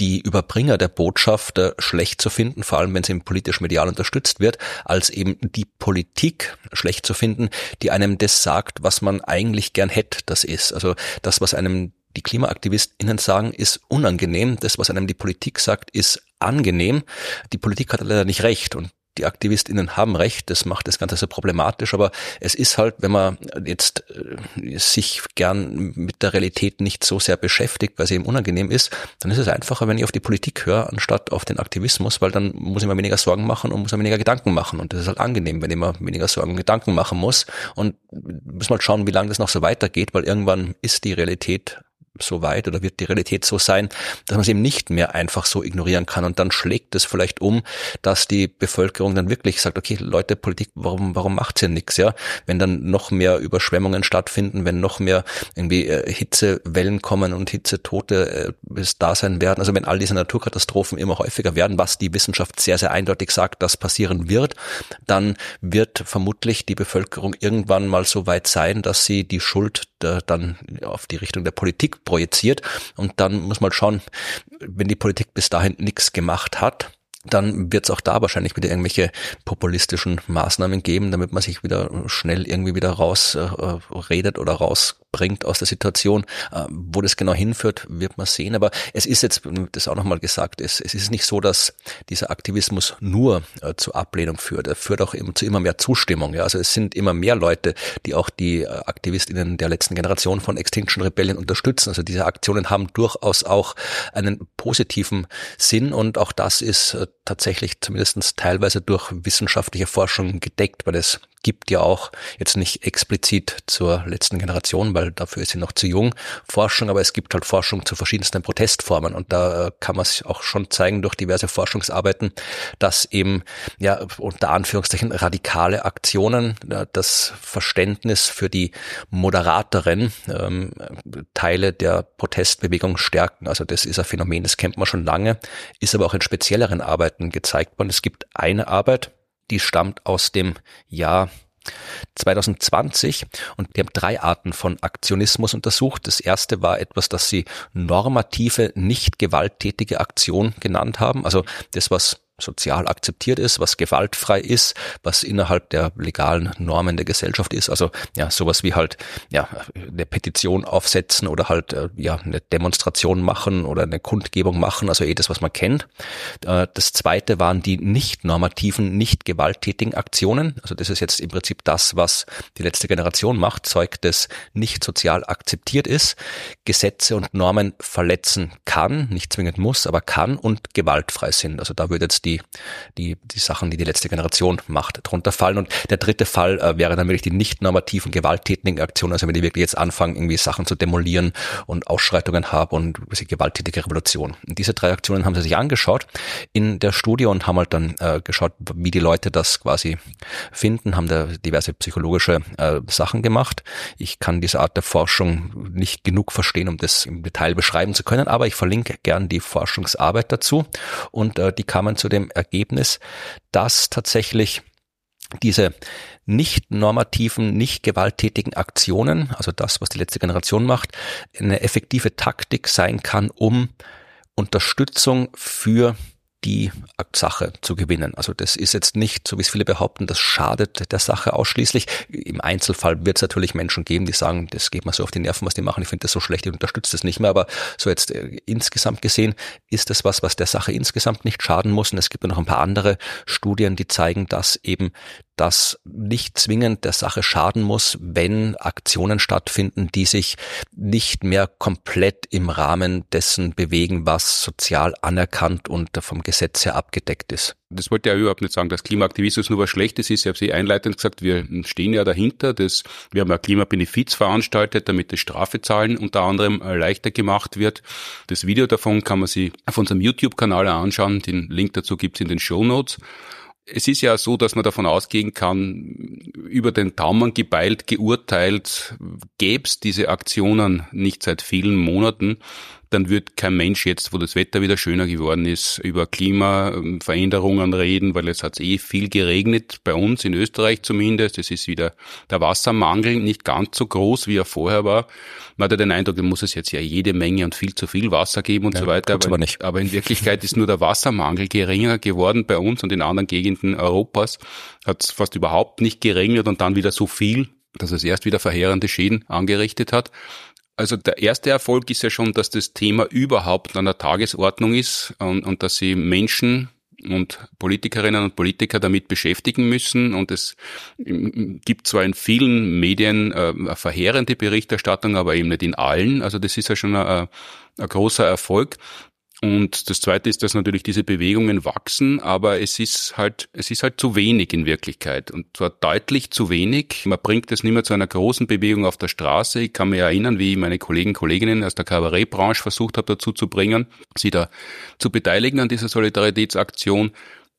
Speaker 2: die Überbringer der Botschaft äh, schlecht zu finden, vor allem wenn sie politisch medial unterstützt wird, als eben die Politik schlecht zu finden, die einem das sagt, was man eigentlich gern hätte, das ist. Also das, was einem die KlimaaktivistInnen sagen, ist unangenehm. Das, was einem die Politik sagt, ist angenehm. Die Politik hat leider nicht recht und die AktivistInnen haben recht, das macht das Ganze so problematisch, aber es ist halt, wenn man jetzt äh, sich gern mit der Realität nicht so sehr beschäftigt, weil sie eben unangenehm ist, dann ist es einfacher, wenn ich auf die Politik höre, anstatt auf den Aktivismus, weil dann muss ich mir weniger Sorgen machen und muss mir weniger Gedanken machen. Und das ist halt angenehm, wenn ich mir weniger Sorgen und Gedanken machen muss. Und muss mal schauen, wie lange das noch so weitergeht, weil irgendwann ist die Realität so weit oder wird die Realität so sein, dass man es eben nicht mehr einfach so ignorieren kann. Und dann schlägt es vielleicht um, dass die Bevölkerung dann wirklich sagt, okay, Leute, Politik, warum, warum macht's hier nichts, ja? Wenn dann noch mehr Überschwemmungen stattfinden, wenn noch mehr irgendwie äh, Hitzewellen kommen und Hitzetote äh, da sein werden, also wenn all diese Naturkatastrophen immer häufiger werden, was die Wissenschaft sehr, sehr eindeutig sagt, dass passieren wird, dann wird vermutlich die Bevölkerung irgendwann mal so weit sein, dass sie die Schuld äh, dann auf die Richtung der Politik projiziert. Und dann muss man schauen, wenn die Politik bis dahin nichts gemacht hat, dann wird es auch da wahrscheinlich wieder irgendwelche populistischen Maßnahmen geben, damit man sich wieder schnell irgendwie wieder rausredet äh, oder rausbringt aus der Situation. Äh, wo das genau hinführt, wird man sehen. Aber es ist jetzt, das auch nochmal gesagt, es, es ist nicht so, dass dieser Aktivismus nur äh, zur Ablehnung führt. Er führt auch eben zu immer mehr Zustimmung. Ja? Also es sind immer mehr Leute, die auch die äh, AktivistInnen der letzten Generation von Extinction Rebellion unterstützen. Also diese Aktionen haben durchaus auch einen positiven Sinn und auch das ist äh, tatsächlich zumindest teilweise durch wissenschaftliche Forschung gedeckt, weil es gibt ja auch jetzt nicht explizit zur letzten Generation, weil dafür ist sie noch zu jung, Forschung, aber es gibt halt Forschung zu verschiedensten Protestformen und da äh, kann man es auch schon zeigen durch diverse Forschungsarbeiten, dass eben ja unter Anführungszeichen radikale Aktionen das Verständnis für die moderateren ähm, Teile der Protestbewegung stärken. Also das ist ein Phänomen, das kennt man schon lange, ist aber auch in spezielleren Arbeiten gezeigt worden. Es gibt eine Arbeit, die stammt aus dem Jahr 2020 und die haben drei Arten von Aktionismus untersucht. Das erste war etwas, das sie normative, nicht gewalttätige Aktion genannt haben. Also das, was sozial akzeptiert ist, was gewaltfrei ist, was innerhalb der legalen Normen der Gesellschaft ist. Also ja, sowas wie halt ja eine Petition aufsetzen oder halt äh, ja eine Demonstration machen oder eine Kundgebung machen, also eh das, was man kennt. Äh, das zweite waren die nicht normativen, nicht gewalttätigen Aktionen. Also das ist jetzt im Prinzip das, was die letzte Generation macht, Zeug, das nicht sozial akzeptiert ist, Gesetze und Normen verletzen kann, nicht zwingend muss, aber kann und gewaltfrei sind. Also da würde jetzt die die, die, die Sachen, die die letzte Generation macht, drunter fallen. Und der dritte Fall äh, wäre dann wirklich die nicht normativen, gewalttätigen Aktionen, also wenn die wirklich jetzt anfangen, irgendwie Sachen zu demolieren und Ausschreitungen haben und gewalttätige Revolution. Und diese drei Aktionen haben sie sich angeschaut in der Studie und haben halt dann äh, geschaut, wie die Leute das quasi finden, haben da diverse psychologische äh, Sachen gemacht. Ich kann diese Art der Forschung nicht genug verstehen, um das im Detail beschreiben zu können, aber ich verlinke gern die Forschungsarbeit dazu und äh, die kamen zu dem Ergebnis, dass tatsächlich diese nicht normativen, nicht gewalttätigen Aktionen, also das, was die letzte Generation macht, eine effektive Taktik sein kann, um Unterstützung für die Sache zu gewinnen. Also das ist jetzt nicht, so wie es viele behaupten, das schadet der Sache ausschließlich. Im Einzelfall wird es natürlich Menschen geben, die sagen, das geht mir so auf die Nerven, was die machen, ich finde das so schlecht, ich unterstütze das nicht mehr. Aber so jetzt äh, insgesamt gesehen ist das was, was der Sache insgesamt nicht schaden muss. Und es gibt ja noch ein paar andere Studien, die zeigen, dass eben das nicht zwingend der Sache schaden muss, wenn Aktionen stattfinden, die sich nicht mehr komplett im Rahmen dessen bewegen, was sozial anerkannt und vom Gesetz her abgedeckt ist.
Speaker 1: Das wollte ja überhaupt nicht sagen, dass Klimaaktivismus nur was Schlechtes ist. Ich habe Sie einleitend gesagt, wir stehen ja dahinter. Das, wir haben ja Klimabenefiz veranstaltet, damit das Strafezahlen unter anderem leichter gemacht wird. Das Video davon kann man sich auf unserem YouTube-Kanal anschauen. Den Link dazu gibt's in den Show Notes es ist ja so, dass man davon ausgehen kann, über den Daumen gebeilt, geurteilt, gäbe es diese Aktionen nicht seit vielen Monaten, dann wird kein Mensch jetzt, wo das Wetter wieder schöner geworden ist, über Klimaveränderungen reden, weil es hat eh viel geregnet, bei uns in Österreich zumindest. Es ist wieder der Wassermangel nicht ganz so groß, wie er vorher war. Man hat ja den Eindruck, da muss es jetzt ja jede Menge und viel zu viel Wasser geben und ja, so weiter.
Speaker 2: Aber, aber, nicht.
Speaker 1: aber in Wirklichkeit ist nur der Wassermangel geringer geworden bei uns und in anderen Gegenden Europas. Hat es fast überhaupt nicht geregnet und dann wieder so viel, dass es erst wieder verheerende Schäden angerichtet hat. Also der erste Erfolg ist ja schon, dass das Thema überhaupt an der Tagesordnung ist und, und dass sie Menschen und Politikerinnen und Politiker damit beschäftigen müssen. Und es gibt zwar in vielen Medien äh, verheerende Berichterstattung, aber eben nicht in allen. Also das ist ja schon ein, ein großer Erfolg. Und das zweite ist, dass natürlich diese Bewegungen wachsen, aber es ist halt, es ist halt zu wenig in Wirklichkeit. Und zwar deutlich zu wenig. Man bringt es nicht mehr zu einer großen Bewegung auf der Straße. Ich kann mich erinnern, wie ich meine Kollegen, Kolleginnen aus der Kabarettbranche versucht habe, dazu zu bringen, sie da zu beteiligen an dieser Solidaritätsaktion.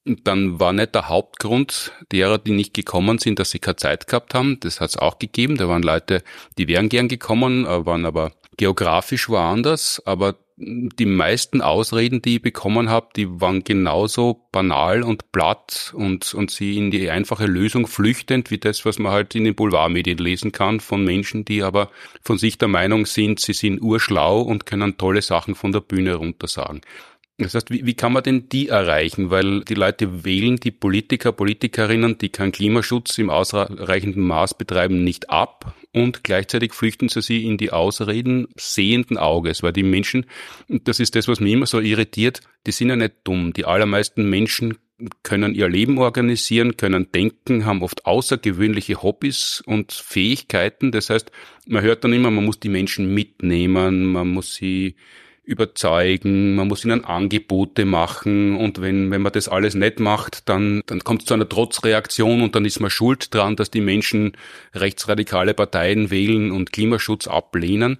Speaker 1: Und dann war nicht der Hauptgrund derer, die nicht gekommen sind, dass sie keine Zeit gehabt haben. Das hat es auch gegeben. Da waren Leute, die wären gern gekommen, waren aber geografisch woanders. Aber die meisten Ausreden, die ich bekommen habe, die waren genauso banal und platt und, und sie in die einfache Lösung flüchtend, wie das, was man halt in den Boulevardmedien lesen kann, von Menschen, die aber von sich der Meinung sind, sie sind urschlau und können tolle Sachen von der Bühne runter sagen. Das heißt, wie, wie kann man denn die erreichen? Weil die Leute wählen die Politiker, Politikerinnen, die keinen Klimaschutz im ausreichenden Maß betreiben, nicht ab und gleichzeitig flüchten sie sie in die Ausreden sehenden Auges, weil die Menschen, das ist das, was mich immer so irritiert, die sind ja nicht dumm. Die allermeisten Menschen können ihr Leben organisieren, können denken, haben oft außergewöhnliche Hobbys und Fähigkeiten. Das heißt, man hört dann immer, man muss die Menschen mitnehmen, man muss sie überzeugen, man muss ihnen Angebote machen und wenn, wenn man das alles nicht macht, dann, dann kommt es zu einer Trotzreaktion und dann ist man schuld dran, dass die Menschen rechtsradikale Parteien wählen und Klimaschutz ablehnen.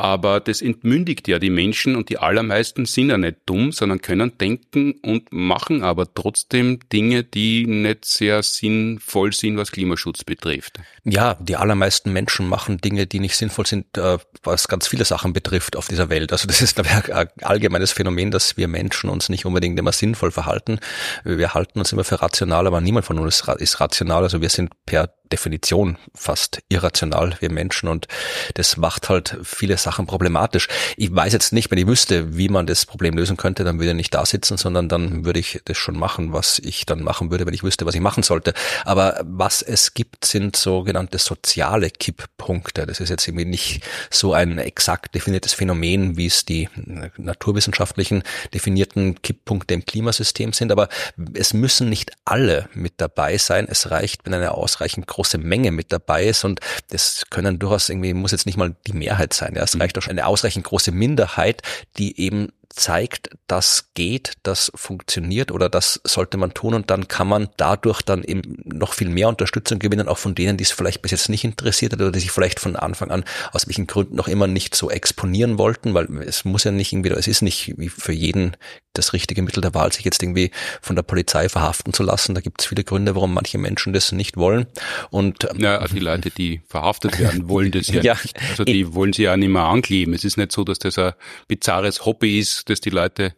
Speaker 1: Aber das entmündigt ja die Menschen und die allermeisten sind ja nicht dumm, sondern können denken und machen aber trotzdem Dinge, die nicht sehr sinnvoll sind, was Klimaschutz betrifft.
Speaker 2: Ja, die allermeisten Menschen machen Dinge, die nicht sinnvoll sind, äh, was ganz viele Sachen betrifft auf dieser Welt. Also das ist ein allgemeines Phänomen, dass wir Menschen uns nicht unbedingt immer sinnvoll verhalten. Wir halten uns immer für rational, aber niemand von uns ist rational. Also wir sind per Definition fast irrational, wir Menschen, und das macht halt viele Sachen problematisch. Ich weiß jetzt nicht, wenn ich wüsste, wie man das Problem lösen könnte, dann würde ich nicht da sitzen, sondern dann würde ich das schon machen, was ich dann machen würde, wenn ich wüsste, was ich machen sollte. Aber was es gibt, sind sogenannte soziale Kipppunkte. Das ist jetzt irgendwie nicht so ein exakt definiertes Phänomen, wie es die naturwissenschaftlichen definierten Kipppunkte im Klimasystem sind, aber es müssen nicht alle mit dabei sein. Es reicht, wenn eine ausreichend große Menge mit dabei ist und das können durchaus irgendwie, muss jetzt nicht mal die Mehrheit sein. Ja, es reicht auch schon eine ausreichend große Minderheit, die eben zeigt, das geht, das funktioniert oder das sollte man tun und dann kann man dadurch dann eben noch viel mehr Unterstützung gewinnen, auch von denen, die es vielleicht bis jetzt nicht interessiert hat oder die sich vielleicht von Anfang an aus welchen Gründen noch immer nicht so exponieren wollten, weil es muss ja nicht irgendwie, es ist nicht wie für jeden das richtige Mittel der Wahl, sich jetzt irgendwie von der Polizei verhaften zu lassen. Da gibt es viele Gründe, warum manche Menschen das nicht wollen. Und
Speaker 1: ähm, ja, also die Leute, die verhaftet werden, wollen das ja, ja nicht. Also die wollen sie ja nicht mehr ankleben. Es ist nicht so, dass das ein bizarres Hobby ist, das die Leute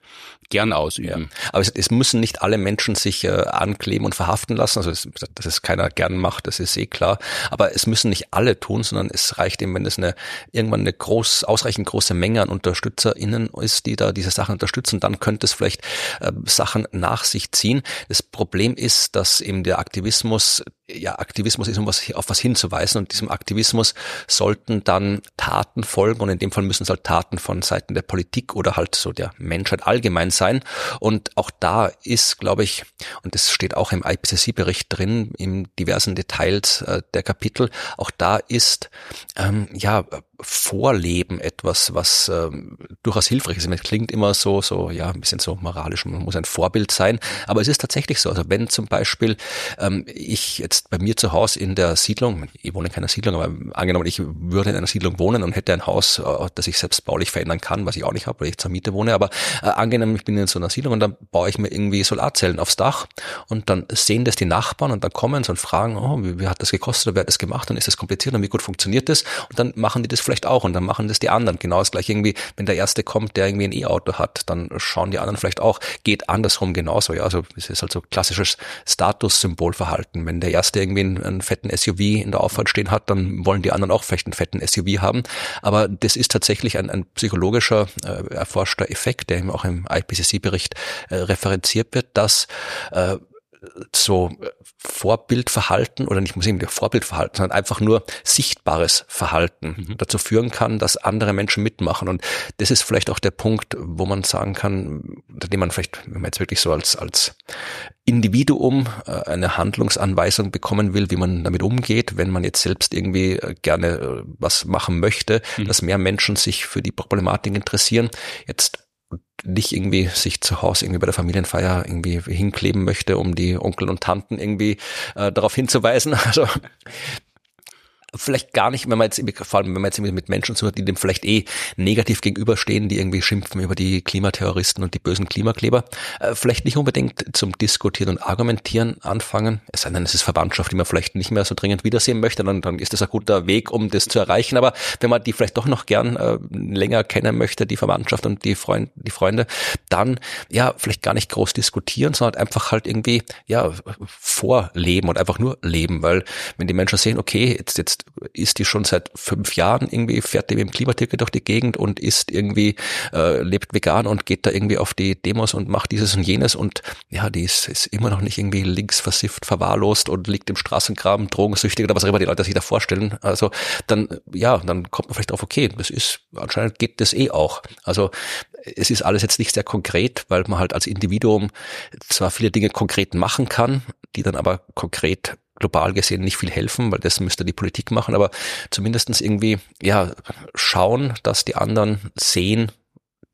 Speaker 1: gern ausüben.
Speaker 2: Ja. Aber es, es, müssen nicht alle Menschen sich äh, ankleben und verhaften lassen. Also es, dass es keiner gern macht, das ist eh klar. Aber es müssen nicht alle tun, sondern es reicht eben, wenn es eine irgendwann eine groß, ausreichend große Menge an UnterstützerInnen ist, die da diese Sachen unterstützen, dann könnte es vielleicht äh, Sachen nach sich ziehen. Das Problem ist, dass eben der Aktivismus ja, Aktivismus ist, um was, auf was hinzuweisen und diesem Aktivismus sollten dann Taten folgen und in dem Fall müssen es halt Taten von Seiten der Politik oder halt so der Menschheit allgemein sein. Und auch da ist, glaube ich, und das steht auch im IPCC-Bericht drin, in diversen Details äh, der Kapitel, auch da ist, ähm, ja, Vorleben etwas, was ähm, durchaus hilfreich ist. Es klingt immer so, so, ja, ein bisschen so moralisch, man muss ein Vorbild sein, aber es ist tatsächlich so. Also wenn zum Beispiel ähm, ich jetzt bei mir zu Hause in der Siedlung, ich wohne in keiner Siedlung, aber angenommen, ich würde in einer Siedlung wohnen und hätte ein Haus, äh, das ich selbst baulich verändern kann, was ich auch nicht habe, weil ich zur Miete wohne, aber äh, angenommen, ich bin in so einer Siedlung und dann baue ich mir irgendwie Solarzellen aufs Dach und dann sehen das die Nachbarn und dann kommen sie und fragen, oh, wie, wie hat das gekostet wer hat das gemacht und ist das kompliziert und wie gut funktioniert das und dann machen die das vielleicht auch und dann machen das die anderen. Genau das gleiche irgendwie, wenn der Erste kommt, der irgendwie ein E-Auto hat, dann schauen die anderen vielleicht auch, geht andersrum genauso. Ja, also es ist halt so klassisches Statussymbolverhalten. Wenn der Erste irgendwie einen, einen fetten SUV in der Auffahrt stehen hat, dann wollen die anderen auch vielleicht einen fetten SUV haben. Aber das ist tatsächlich ein, ein psychologischer äh, erforschter Effekt, der eben auch im IPCC-Bericht äh, referenziert wird, dass äh, so Vorbildverhalten oder nicht muss ich Vorbildverhalten, sondern einfach nur sichtbares Verhalten mhm. dazu führen kann, dass andere Menschen mitmachen. Und das ist vielleicht auch der Punkt, wo man sagen kann, den man vielleicht, wenn man jetzt wirklich so als, als Individuum äh, eine Handlungsanweisung bekommen will, wie man damit umgeht, wenn man jetzt selbst irgendwie äh, gerne äh, was machen möchte, mhm. dass mehr Menschen sich für die Problematik interessieren. Jetzt nicht irgendwie sich zu Hause irgendwie bei der Familienfeier irgendwie hinkleben möchte, um die Onkel und Tanten irgendwie äh, darauf hinzuweisen. Also vielleicht gar nicht, wenn man jetzt, vor allem wenn man jetzt mit Menschen zuhört, die dem vielleicht eh negativ gegenüberstehen, die irgendwie schimpfen über die Klimaterroristen und die bösen Klimakleber, äh, vielleicht nicht unbedingt zum Diskutieren und Argumentieren anfangen, es sei denn, es ist Verwandtschaft, die man vielleicht nicht mehr so dringend wiedersehen möchte, dann, dann ist das ein guter Weg, um das zu erreichen, aber wenn man die vielleicht doch noch gern äh, länger kennen möchte, die Verwandtschaft und die, Freund, die Freunde, dann ja, vielleicht gar nicht groß diskutieren, sondern einfach halt irgendwie, ja, vorleben und einfach nur leben, weil wenn die Menschen sehen, okay, jetzt, jetzt ist die schon seit fünf Jahren irgendwie, fährt die mit dem Klimaticket durch die Gegend und ist irgendwie, äh, lebt vegan und geht da irgendwie auf die Demos und macht dieses und jenes und ja, die ist, ist immer noch nicht irgendwie links versifft, verwahrlost und liegt im Straßengraben, drogensüchtig oder was auch immer die Leute sich da vorstellen. Also dann, ja, dann kommt man vielleicht drauf, okay, das ist, anscheinend geht das eh auch. Also es ist alles jetzt nicht sehr konkret, weil man halt als Individuum zwar viele Dinge konkret machen kann, die dann aber konkret global gesehen nicht viel helfen, weil das müsste die Politik machen, aber zumindestens irgendwie, ja, schauen, dass die anderen sehen,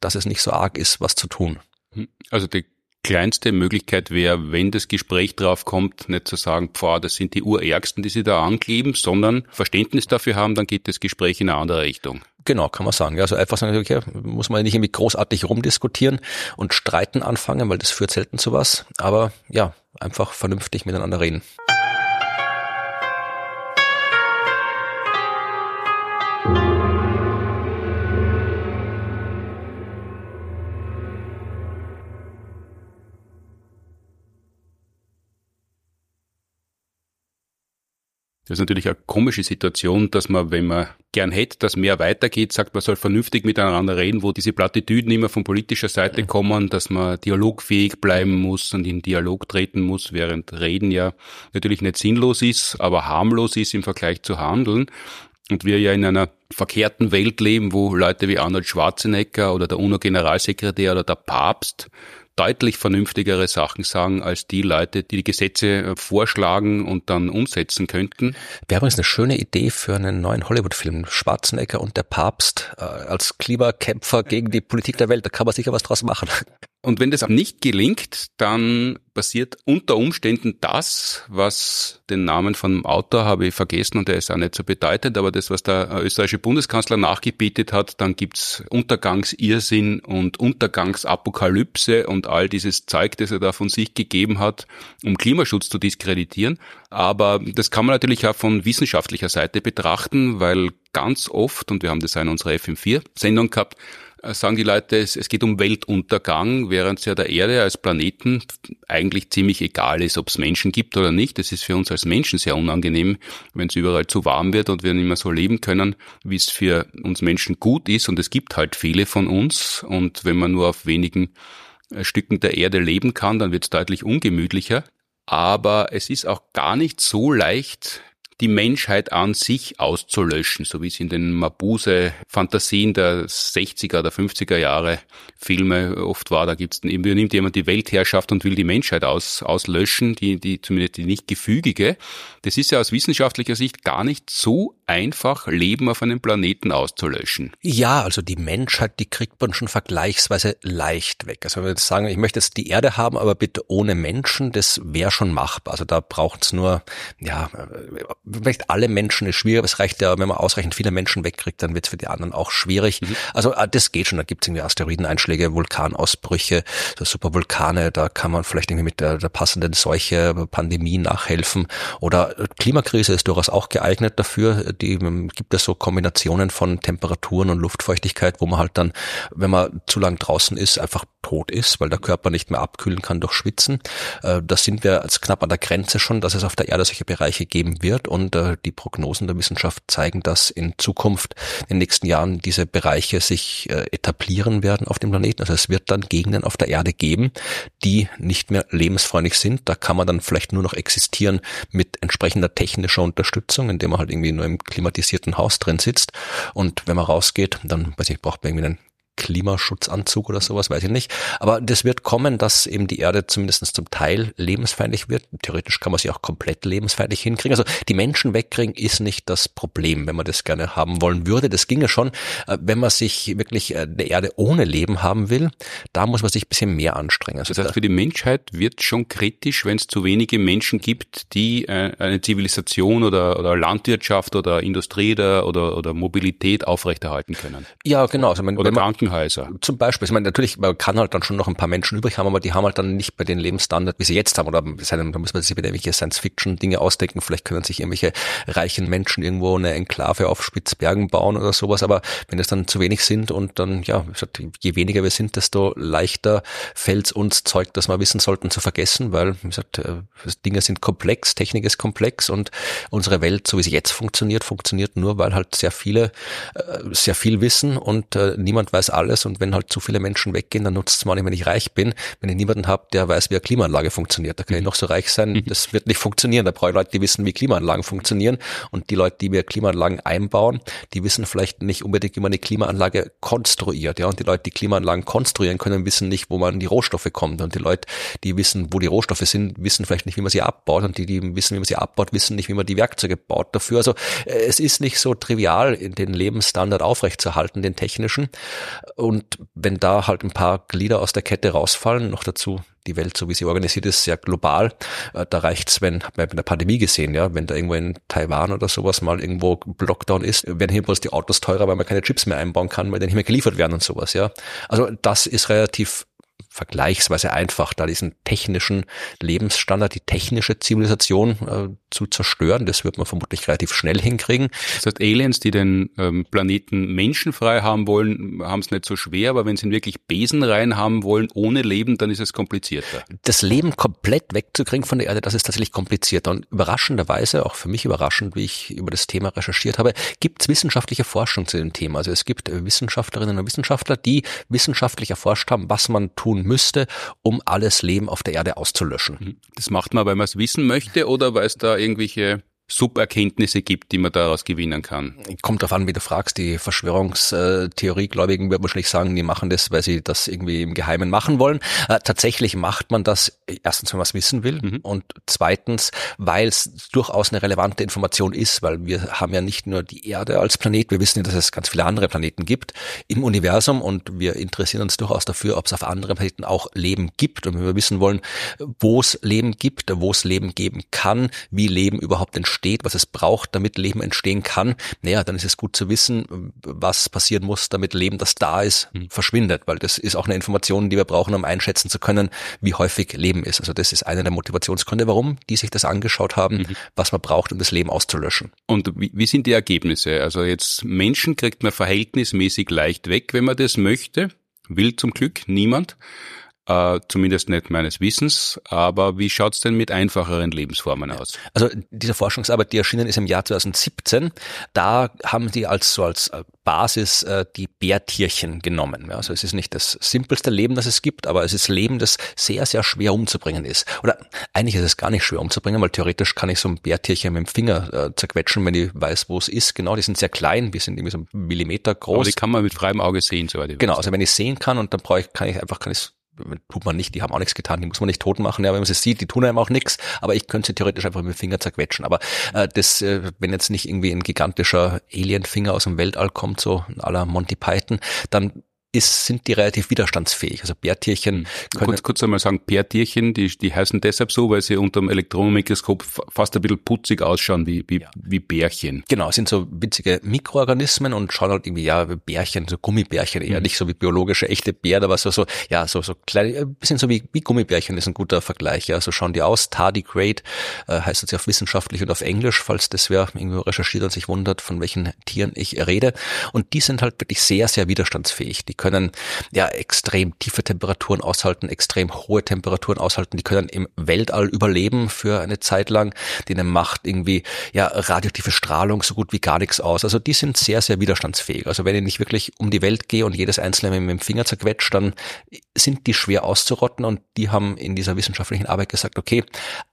Speaker 2: dass es nicht so arg ist, was zu tun.
Speaker 1: Hm. Also die kleinste Möglichkeit wäre, wenn das Gespräch drauf kommt, nicht zu sagen, pfah, das sind die Urärgsten, die sie da ankleben, sondern Verständnis dafür haben, dann geht das Gespräch in eine andere Richtung.
Speaker 2: Genau, kann man sagen. Also einfach sagen, okay, muss man nicht irgendwie großartig rumdiskutieren und streiten anfangen, weil das führt selten zu was. Aber ja, einfach vernünftig miteinander reden.
Speaker 1: Das ist natürlich eine komische Situation, dass man, wenn man gern hätte, dass mehr weitergeht, sagt, man soll vernünftig miteinander reden, wo diese Plattitüden immer von politischer Seite kommen, dass man dialogfähig bleiben muss und in Dialog treten muss, während Reden ja natürlich nicht sinnlos ist, aber harmlos ist im Vergleich zu Handeln. Und wir ja in einer verkehrten Welt leben, wo Leute wie Arnold Schwarzenegger oder der UNO-Generalsekretär oder der Papst deutlich vernünftigere Sachen sagen als die Leute, die die Gesetze äh, vorschlagen und dann umsetzen könnten.
Speaker 2: Wäre übrigens eine schöne Idee für einen neuen Hollywood-Film. Schwarzenegger und der Papst äh, als Klimakämpfer gegen die Politik der Welt. Da kann man sicher was draus machen.
Speaker 1: Und wenn das nicht gelingt, dann passiert unter Umständen das, was den Namen vom Autor habe ich vergessen und der ist auch nicht so bedeutend, aber das, was der österreichische Bundeskanzler nachgebietet hat, dann gibt's Untergangsirrsinn und Untergangsapokalypse und all dieses Zeug, das er da von sich gegeben hat, um Klimaschutz zu diskreditieren. Aber das kann man natürlich auch von wissenschaftlicher Seite betrachten, weil ganz oft, und wir haben das in unserer FM4-Sendung gehabt, äh, sagen die Leute, es, es geht um Weltuntergang, während es ja der Erde als Planeten eigentlich ziemlich egal ist, ob es Menschen gibt oder nicht. Es ist für uns als Menschen sehr unangenehm, wenn es überall zu warm wird und wir nicht mehr so leben können, wie es für uns Menschen gut ist. Und es gibt halt viele von uns. Und wenn man nur auf wenigen äh, Stücken der Erde leben kann, dann wird es deutlich ungemütlicher. Aber es ist auch gar nicht so leicht, die Menschheit an sich auszulöschen, so wie es in den Mabuse-Fantasien der 60er oder 50er Jahre Filme oft war. Da gibt's übernimmt jemand die Weltherrschaft und will die Menschheit aus, auslöschen, die, die zumindest die nicht gefügige. Das ist ja aus wissenschaftlicher Sicht gar nicht so einfach, Leben auf einem Planeten auszulöschen.
Speaker 2: Ja, also die Menschheit, die kriegt man schon vergleichsweise leicht weg. Also wenn wir jetzt sagen, ich möchte jetzt die Erde haben, aber bitte ohne Menschen, das wäre schon machbar. Also da braucht's nur, ja, vielleicht alle Menschen ist schwierig, aber es reicht ja, wenn man ausreichend viele Menschen wegkriegt, dann wird es für die anderen auch schwierig. Mhm. Also ah, das geht schon, da gibt es irgendwie Asteroideneinschläge, Vulkanausbrüche, so Supervulkane, da kann man vielleicht irgendwie mit der, der passenden Seuche, Pandemie nachhelfen. Oder Klimakrise ist durchaus auch geeignet dafür. Die ähm, gibt es so Kombinationen von Temperaturen und Luftfeuchtigkeit, wo man halt dann, wenn man zu lang draußen ist, einfach tot ist, weil der Körper nicht mehr abkühlen kann durch Schwitzen. Äh, da sind wir als knapp an der Grenze schon, dass es auf der Erde solche Bereiche geben wird und äh, die Prognosen der Wissenschaft zeigen, dass in Zukunft in den nächsten Jahren diese Bereiche sich äh, etablieren werden auf dem Planeten. Also es wird dann Gegenden auf der Erde geben, die nicht mehr lebensfreundlich sind. Da kann man dann vielleicht nur noch existieren mit entsprechender technischer Unterstützung, indem man halt irgendwie nur im klimatisierten Haus drin sitzt. Und wenn man rausgeht, dann weiß ich, braucht man irgendwie einen Klimaschutzanzug oder sowas, weiß ich nicht. Aber das wird kommen, dass eben die Erde zumindest zum Teil lebensfeindlich wird. Theoretisch kann man sie auch komplett lebensfeindlich hinkriegen. Also die Menschen wegkriegen ist nicht das Problem, wenn man das gerne haben wollen würde. Das ginge schon. Äh, wenn man sich wirklich äh, eine Erde ohne Leben haben will, da muss man sich ein bisschen mehr anstrengen.
Speaker 1: Also das heißt, für die Menschheit wird schon kritisch, wenn es zu wenige Menschen gibt, die äh, eine Zivilisation oder, oder Landwirtschaft oder Industrie oder, oder, oder Mobilität aufrechterhalten können.
Speaker 2: Ja, genau. Also
Speaker 1: man, oder Kranken Krankenhäuser.
Speaker 2: Zum Beispiel. Ich meine, natürlich, man kann halt dann schon noch ein paar Menschen übrig haben, aber die haben halt dann nicht bei den Lebensstandard, wie sie jetzt haben. Oder da muss man sich wieder irgendwelche Science-Fiction-Dinge ausdenken. Vielleicht können sich irgendwelche reichen Menschen irgendwo eine Enklave auf Spitzbergen bauen oder sowas. Aber wenn es dann zu wenig sind und dann, ja, je weniger wir sind, desto leichter fällt es uns Zeug, das wir wissen sollten, zu vergessen, weil, wie gesagt, äh, Dinge sind komplex, Technik ist komplex und unsere Welt, so wie sie jetzt funktioniert, funktioniert nur, weil halt sehr viele äh, sehr viel wissen und äh, niemand weiß alles und wenn halt zu viele Menschen weggehen, dann nutzt es mal nicht, wenn ich reich bin. Wenn ich niemanden habe, der weiß, wie eine Klimaanlage funktioniert, da kann ich noch so reich sein, mhm. das wird nicht funktionieren. Da brauche ich Leute, die wissen, wie Klimaanlagen funktionieren und die Leute, die mir Klimaanlagen einbauen, die wissen vielleicht nicht unbedingt, wie man eine Klimaanlage konstruiert. Ja, und die Leute, die Klimaanlagen konstruieren können, wissen nicht, wo man die Rohstoffe kommt und die Leute, die wissen, wo die Rohstoffe sind, wissen vielleicht nicht, wie man sie abbaut und die, die wissen, wie man sie abbaut, wissen nicht, wie man die Werkzeuge baut dafür. Also äh, es ist nicht so trivial, den Lebensstandard aufrechtzuerhalten, den technischen. Und wenn da halt ein paar Glieder aus der Kette rausfallen, noch dazu die Welt, so wie sie organisiert ist, sehr global. Äh, da reicht's, wenn, hat man bei der Pandemie gesehen, ja, wenn da irgendwo in Taiwan oder sowas mal irgendwo Lockdown ist, werden hier bloß die Autos teurer, weil man keine Chips mehr einbauen kann, weil die nicht mehr geliefert werden und sowas, ja. Also das ist relativ vergleichsweise einfach, da diesen technischen Lebensstandard, die technische Zivilisation äh, zu zerstören. Das wird man vermutlich relativ schnell hinkriegen.
Speaker 1: Das heißt, Aliens, die den ähm, Planeten menschenfrei haben wollen, haben es nicht so schwer, aber wenn sie ihn wirklich besenrein haben wollen, ohne Leben, dann ist es komplizierter.
Speaker 2: Das Leben komplett wegzukriegen von der Erde, das ist tatsächlich komplizierter. Und überraschenderweise, auch für mich überraschend, wie ich über das Thema recherchiert habe, gibt es wissenschaftliche Forschung zu dem Thema. Also es gibt Wissenschaftlerinnen und Wissenschaftler, die wissenschaftlich erforscht haben, was man tun müsste, um alles Leben auf der Erde auszulöschen.
Speaker 1: Das macht man, weil man es wissen möchte oder weil es da irgendwelche Suberkenntnisse gibt, die man daraus gewinnen kann.
Speaker 2: Kommt darauf an, wie du fragst. Die Verschwörungstheoriegläubigen würden wahrscheinlich sagen, die machen das, weil sie das irgendwie im Geheimen machen wollen. Äh, tatsächlich macht man das erstens, wenn man es wissen will mhm. und zweitens, weil es durchaus eine relevante Information ist, weil wir haben ja nicht nur die Erde als Planet, wir wissen ja, dass es ganz viele andere Planeten gibt im Universum und wir interessieren uns durchaus dafür, ob es auf anderen Planeten auch Leben gibt und wenn wir wissen wollen, wo es Leben gibt, wo es Leben geben kann, wie Leben überhaupt entsteht, entsteht, was es braucht, damit Leben entstehen kann, naja, dann ist es gut zu wissen, was passieren muss, damit Leben, das da ist, mhm. verschwindet, weil das ist auch eine Information, die wir brauchen, um einschätzen zu können, wie häufig Leben ist. Also das ist einer der Motivationsgründe, warum die sich das angeschaut haben, mhm. was man braucht, um das Leben auszulöschen.
Speaker 1: Und wie, wie sind die Ergebnisse? Also jetzt Menschen kriegt man verhältnismäßig leicht weg, wenn man das möchte. Will zum Glück niemand äh, zumindest nicht meines Wissens. Aber wie schaut's denn mit einfacheren Lebensformen aus?
Speaker 2: Also diese Forschungsarbeit, die erschienen ist im Jahr 2017, da haben die als so als äh, Basis äh, die Bärtierchen genommen. Also es ist nicht das simpelste Leben, das es gibt, aber es ist Leben, das sehr, sehr schwer umzubringen ist. Oder eigentlich ist es gar nicht schwer umzubringen, weil theoretisch kann ich so ein Bärtierchen mit dem Finger äh, zerquetschen, wenn ich weiß, wo es ist. Genau, die sind sehr klein, die sind irgendwie so einen Millimeter groß. Aber
Speaker 1: die kann man mit freiem Auge sehen,
Speaker 2: soweit ich Genau, also wenn ich sehen kann und dann brauche ich, kann ich einfach, kann ich tut man nicht, die haben auch nichts getan, die muss man nicht tot machen, ja, wenn man sie sieht, die tun einem auch nichts, aber ich könnte sie theoretisch einfach mit dem Finger zerquetschen. Aber äh, das, äh, wenn jetzt nicht irgendwie ein gigantischer Alien-Finger aus dem Weltall kommt, so aller Monty Python, dann ist, sind die relativ widerstandsfähig. Also Bärtierchen
Speaker 1: können. Kurz, kurz einmal sagen, Bärtierchen, die, die heißen deshalb so, weil sie unter dem Elektronenmikroskop fast ein bisschen putzig ausschauen wie, wie, ja. wie Bärchen.
Speaker 2: Genau, sind so witzige Mikroorganismen und schauen halt irgendwie, ja, Bärchen, so Gummibärchen, eher mhm. nicht so wie biologische echte Bären, aber so, so, ja, so, so kleine, ein bisschen so wie, wie Gummibärchen ist ein guter Vergleich, ja, so schauen die aus. Tardigrade äh, heißt jetzt ja auf wissenschaftlich und auf Englisch, falls das wer irgendwo recherchiert und sich wundert, von welchen Tieren ich rede. Und die sind halt wirklich sehr, sehr widerstandsfähig. Die können ja extrem tiefe Temperaturen aushalten, extrem hohe Temperaturen aushalten, die können im Weltall überleben für eine Zeit lang, denen macht irgendwie ja radioaktive Strahlung so gut wie gar nichts aus. Also die sind sehr, sehr widerstandsfähig. Also wenn ich nicht wirklich um die Welt gehe und jedes einzelne mit dem Finger zerquetscht, dann sind die schwer auszurotten und die haben in dieser wissenschaftlichen Arbeit gesagt, okay,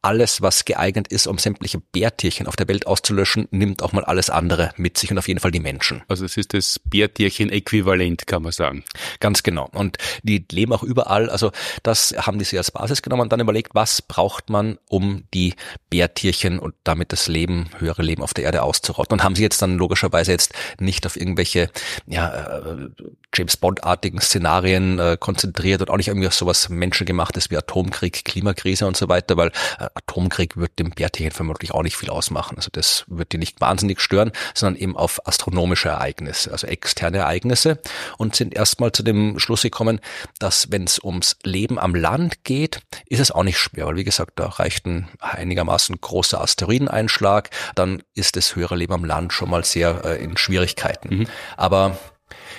Speaker 2: alles, was geeignet ist, um sämtliche Bärtierchen auf der Welt auszulöschen, nimmt auch mal alles andere mit sich und auf jeden Fall die Menschen.
Speaker 1: Also es ist das Bärtierchen-Äquivalent, kann man sagen sagen.
Speaker 2: Ganz genau. Und die leben auch überall. Also das haben die sich als Basis genommen und dann überlegt, was braucht man, um die Bärtierchen und damit das Leben, höhere Leben auf der Erde auszurotten. Und haben sie jetzt dann logischerweise jetzt nicht auf irgendwelche ja, äh, James Bond-artigen Szenarien äh, konzentriert und auch nicht irgendwie auf sowas menschengemachtes wie Atomkrieg, Klimakrise und so weiter, weil äh, Atomkrieg wird dem Bärtierchen vermutlich auch nicht viel ausmachen. Also das wird die nicht wahnsinnig stören, sondern eben auf astronomische Ereignisse, also externe Ereignisse und sind erstmal zu dem Schluss gekommen, dass wenn es ums Leben am Land geht, ist es auch nicht schwer, weil wie gesagt, da reicht ein einigermaßen großer Asteroideneinschlag, dann ist das höhere Leben am Land schon mal sehr äh, in Schwierigkeiten. Mhm. Aber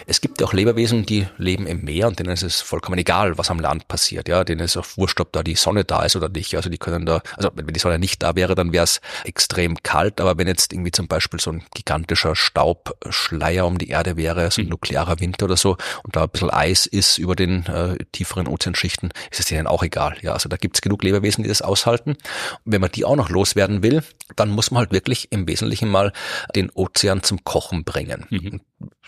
Speaker 2: es gibt ja auch Lebewesen, die leben im Meer und denen ist es vollkommen egal, was am Land passiert. Ja, denen ist auch wurscht, ob da die Sonne da ist oder nicht. Also die können da, also wenn die Sonne nicht da wäre, dann wäre es extrem kalt. Aber wenn jetzt irgendwie zum Beispiel so ein gigantischer Staubschleier um die Erde wäre, so ein mhm. nuklearer Winter oder so, und da ein bisschen Eis ist über den äh, tieferen Ozeanschichten, ist es denen auch egal. Ja, also da gibt es genug Lebewesen, die das aushalten. Und wenn man die auch noch loswerden will, dann muss man halt wirklich im Wesentlichen mal den Ozean zum Kochen bringen. Mhm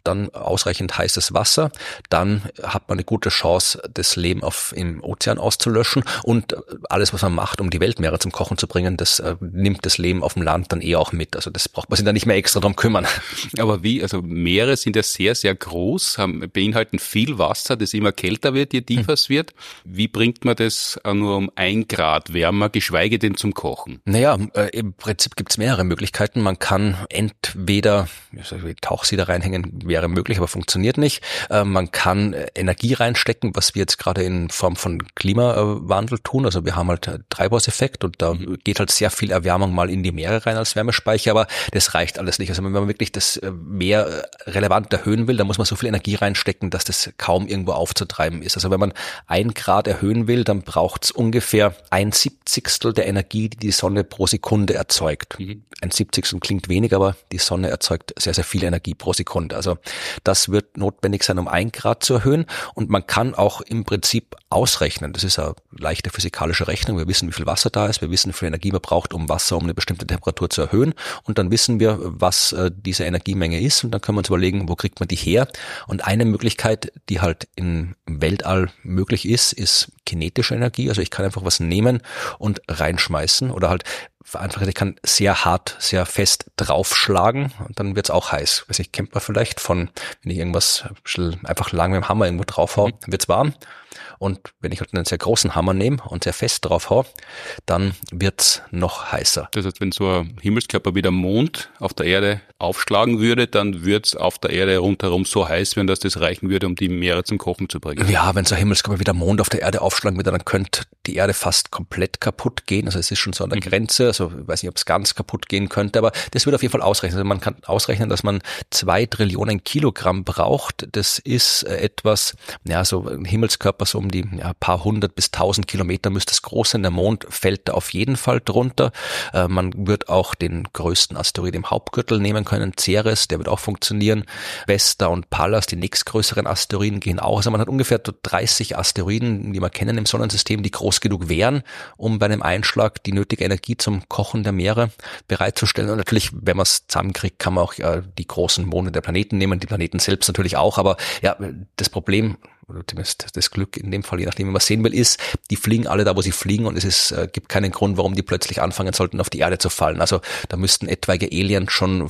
Speaker 2: dann ausreichend heißes Wasser, dann hat man eine gute Chance, das Leben auf, im Ozean auszulöschen und alles, was man macht, um die Weltmeere zum Kochen zu bringen, das äh, nimmt das Leben auf dem Land dann eh auch mit. Also das braucht man sich dann nicht mehr extra drum kümmern.
Speaker 1: Aber wie, also Meere sind ja sehr, sehr groß, haben, beinhalten viel Wasser, das immer kälter wird, je tiefer es hm. wird. Wie bringt man das nur um ein Grad wärmer, geschweige denn zum Kochen?
Speaker 2: Naja, äh, im Prinzip gibt es mehrere Möglichkeiten. Man kann entweder Tauchsieder reinhängen, wäre möglich, aber funktioniert nicht. Äh, man kann äh, Energie reinstecken, was wir jetzt gerade in Form von Klimawandel tun. Also wir haben halt Treibhauseffekt und da mhm. geht halt sehr viel Erwärmung mal in die Meere rein als Wärmespeicher, aber das reicht alles nicht. Also wenn man wirklich das äh, Meer relevant erhöhen will, dann muss man so viel Energie reinstecken, dass das kaum irgendwo aufzutreiben ist. Also wenn man ein Grad erhöhen will, dann braucht es ungefähr ein Siebzigstel der Energie, die die Sonne pro Sekunde erzeugt. Mhm. Ein Siebzigstel klingt wenig, aber die Sonne erzeugt sehr, sehr viel Energie pro Sekunde. Also Das wird notwendig sein, um ein Grad zu erhöhen. Und man kann auch im Prinzip ausrechnen. Das ist eine leichte physikalische Rechnung. Wir wissen, wie viel Wasser da ist. Wir wissen, wie viel Energie man braucht, um Wasser um eine bestimmte Temperatur zu erhöhen. Und dann wissen wir, was äh, diese Energiemenge ist. Und dann können wir uns überlegen, wo kriegt man die her. Und eine Möglichkeit, die halt im Weltall möglich ist, ist kinetische Energie. Also ich kann einfach was nehmen und reinschmeißen oder halt vereinfacht, ich kann sehr hart, sehr fest draufschlagen und dann wird's auch heiß. Weiß ich, kennt man vielleicht von, wenn ich irgendwas einfach lang mit dem Hammer irgendwo draufhau, mhm. wird's warm. Und wenn ich halt einen sehr großen Hammer nehme und sehr fest drauf hau, dann wird's noch heißer.
Speaker 1: Das heißt, wenn so ein Himmelskörper wie der Mond auf der Erde aufschlagen würde, dann wird's auf der Erde rundherum so heiß werden, dass das reichen würde, um die Meere zum Kochen zu bringen.
Speaker 2: Ja, wenn so ein Himmelskörper wie der Mond auf der Erde aufschlagen würde, dann könnte die Erde fast komplett kaputt gehen. Also es ist schon so an der mhm. Grenze. Also ich weiß nicht, ob es ganz kaputt gehen könnte, aber das würde auf jeden Fall ausrechnen. Also man kann ausrechnen, dass man zwei Trillionen Kilogramm braucht. Das ist äh, etwas, ja, so ein Himmelskörper so um die ja, paar hundert bis tausend Kilometer müsste es groß sein. Der Mond fällt da auf jeden Fall drunter. Äh, man wird auch den größten Asteroid im Hauptgürtel nehmen können, Ceres, der wird auch funktionieren. Vesta und Pallas, die nächstgrößeren Asteroiden, gehen auch. Also man hat ungefähr 30 Asteroiden, die wir kennen im Sonnensystem, die groß genug wären, um bei einem Einschlag die nötige Energie zum Kochen der Meere bereitzustellen. Und natürlich, wenn man es zusammenkriegt, kann man auch äh, die großen Monde der Planeten nehmen, die Planeten selbst natürlich auch. Aber ja, das Problem oder zumindest das Glück in dem Fall, je nachdem, wie man sehen will, ist, die fliegen alle da, wo sie fliegen und es ist, äh, gibt keinen Grund, warum die plötzlich anfangen sollten, auf die Erde zu fallen. Also da müssten etwaige Aliens schon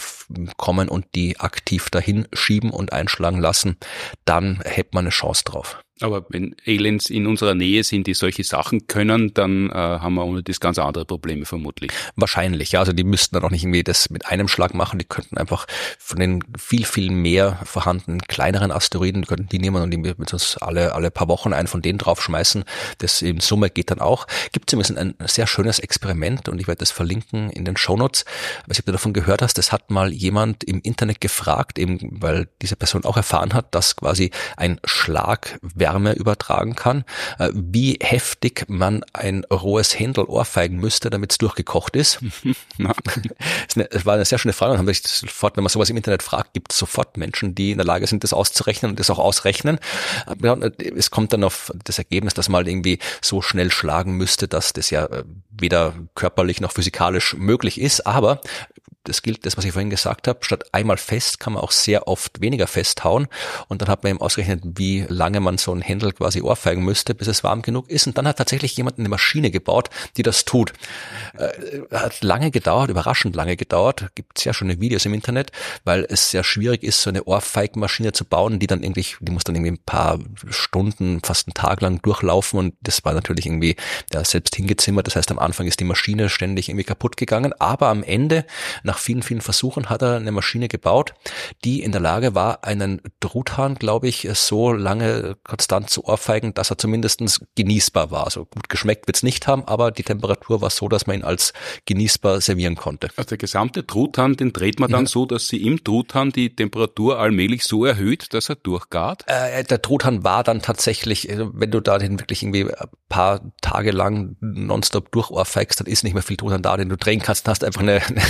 Speaker 2: kommen und die aktiv dahin schieben und einschlagen lassen. Dann hätte man eine Chance drauf.
Speaker 1: Aber wenn Aliens in unserer Nähe sind, die solche Sachen können, dann äh, haben wir ohne das ganz andere Probleme vermutlich.
Speaker 2: Wahrscheinlich, ja. Also die müssten dann auch nicht irgendwie das mit einem Schlag machen. Die könnten einfach von den viel, viel mehr vorhandenen kleineren Asteroiden, könnten die nehmen und die mit uns alle, alle paar Wochen einen von denen draufschmeißen. Das in Summe geht dann auch. Gibt es ein sehr schönes Experiment und ich werde das verlinken in den Shownotes. Ich nicht, ob du davon gehört hast. Das hat mal jemand im Internet gefragt, eben weil diese Person auch erfahren hat, dass quasi ein Schlag Wärme übertragen kann, äh, wie heftig man ein rohes Händel ohrfeigen müsste, damit es durchgekocht ist. das war eine sehr schöne Frage und haben sich sofort, wenn man sowas im Internet fragt, gibt es sofort Menschen, die in der Lage sind, das auszurechnen und das auch ausrechnen. Es kommt dann auf das Ergebnis, dass man halt irgendwie so schnell schlagen müsste, dass das ja äh, weder körperlich noch physikalisch möglich ist, aber das gilt das, was ich vorhin gesagt habe, statt einmal fest kann man auch sehr oft weniger festhauen. Und dann hat man eben ausgerechnet, wie lange man so ein Händel quasi ohrfeigen müsste, bis es warm genug ist. Und dann hat tatsächlich jemand eine Maschine gebaut, die das tut. Äh, hat lange gedauert, überraschend lange gedauert, gibt sehr schöne Videos im Internet, weil es sehr schwierig ist, so eine Ohrfeigmaschine zu bauen, die dann irgendwie, die muss dann irgendwie ein paar Stunden, fast einen Tag lang durchlaufen. Und das war natürlich irgendwie ja, selbst hingezimmert, das heißt am Anfang ist die Maschine ständig irgendwie kaputt gegangen, aber am Ende nach vielen, vielen Versuchen hat er eine Maschine gebaut, die in der Lage war, einen Truthahn, glaube ich, so lange konstant zu ohrfeigen, dass er zumindestens genießbar war. Also gut geschmeckt wird's nicht haben, aber die Temperatur war so, dass man ihn als genießbar servieren konnte.
Speaker 1: Also der gesamte Truthahn, den dreht man dann ja. so, dass sie im Truthahn die Temperatur allmählich so erhöht, dass er durchgart?
Speaker 2: Äh, der Truthahn war dann tatsächlich, äh, wenn du da den wirklich irgendwie ein paar Tage lang nonstop durchohrfeigst, dann ist nicht mehr viel Truthahn da, den du drehen kannst, dann hast einfach eine, eine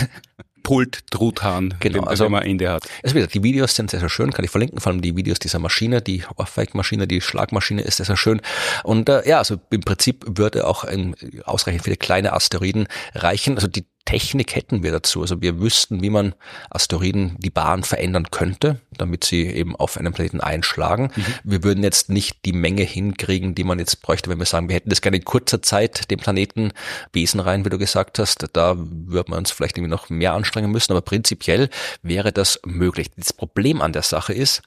Speaker 1: Pult-Truthahn,
Speaker 2: genau,
Speaker 1: den,
Speaker 2: also,
Speaker 1: den man Ende hat.
Speaker 2: Also wieder, die Videos sind sehr, sehr schön, kann ich verlinken, vor allem die Videos dieser Maschine, die Ohrfeigmaschine, die Schlagmaschine ist sehr, sehr schön. Und äh, ja, also im Prinzip würde auch ein, ausreichend viele kleine Asteroiden reichen. Also die Technik hätten wir dazu. Also wir wüssten, wie man Asteroiden die Bahn verändern könnte, damit sie eben auf einen Planeten einschlagen. Mhm. Wir würden jetzt nicht die Menge hinkriegen, die man jetzt bräuchte, wenn wir sagen, wir hätten das gerne in kurzer Zeit den Planeten Besen rein, wie du gesagt hast. Da würde man uns vielleicht irgendwie noch mehr anstrengen müssen, aber prinzipiell wäre das möglich. Das Problem an der Sache ist,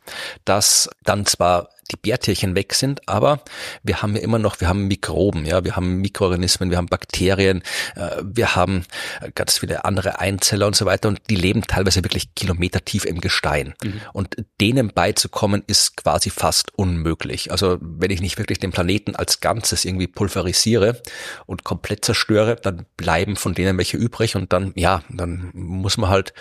Speaker 2: dass dann zwar die Bärtierchen weg sind, aber wir haben ja immer noch, wir haben Mikroben, ja, wir haben Mikroorganismen, wir haben Bakterien, äh, wir haben äh, ganz viele andere Einzeller und so weiter und die leben teilweise wirklich kilometertief im Gestein. Mhm. Und denen beizukommen ist quasi fast unmöglich. Also wenn ich nicht wirklich den Planeten als Ganzes irgendwie pulverisiere und komplett zerstöre, dann bleiben von denen welche übrig und dann, ja, dann muss man halt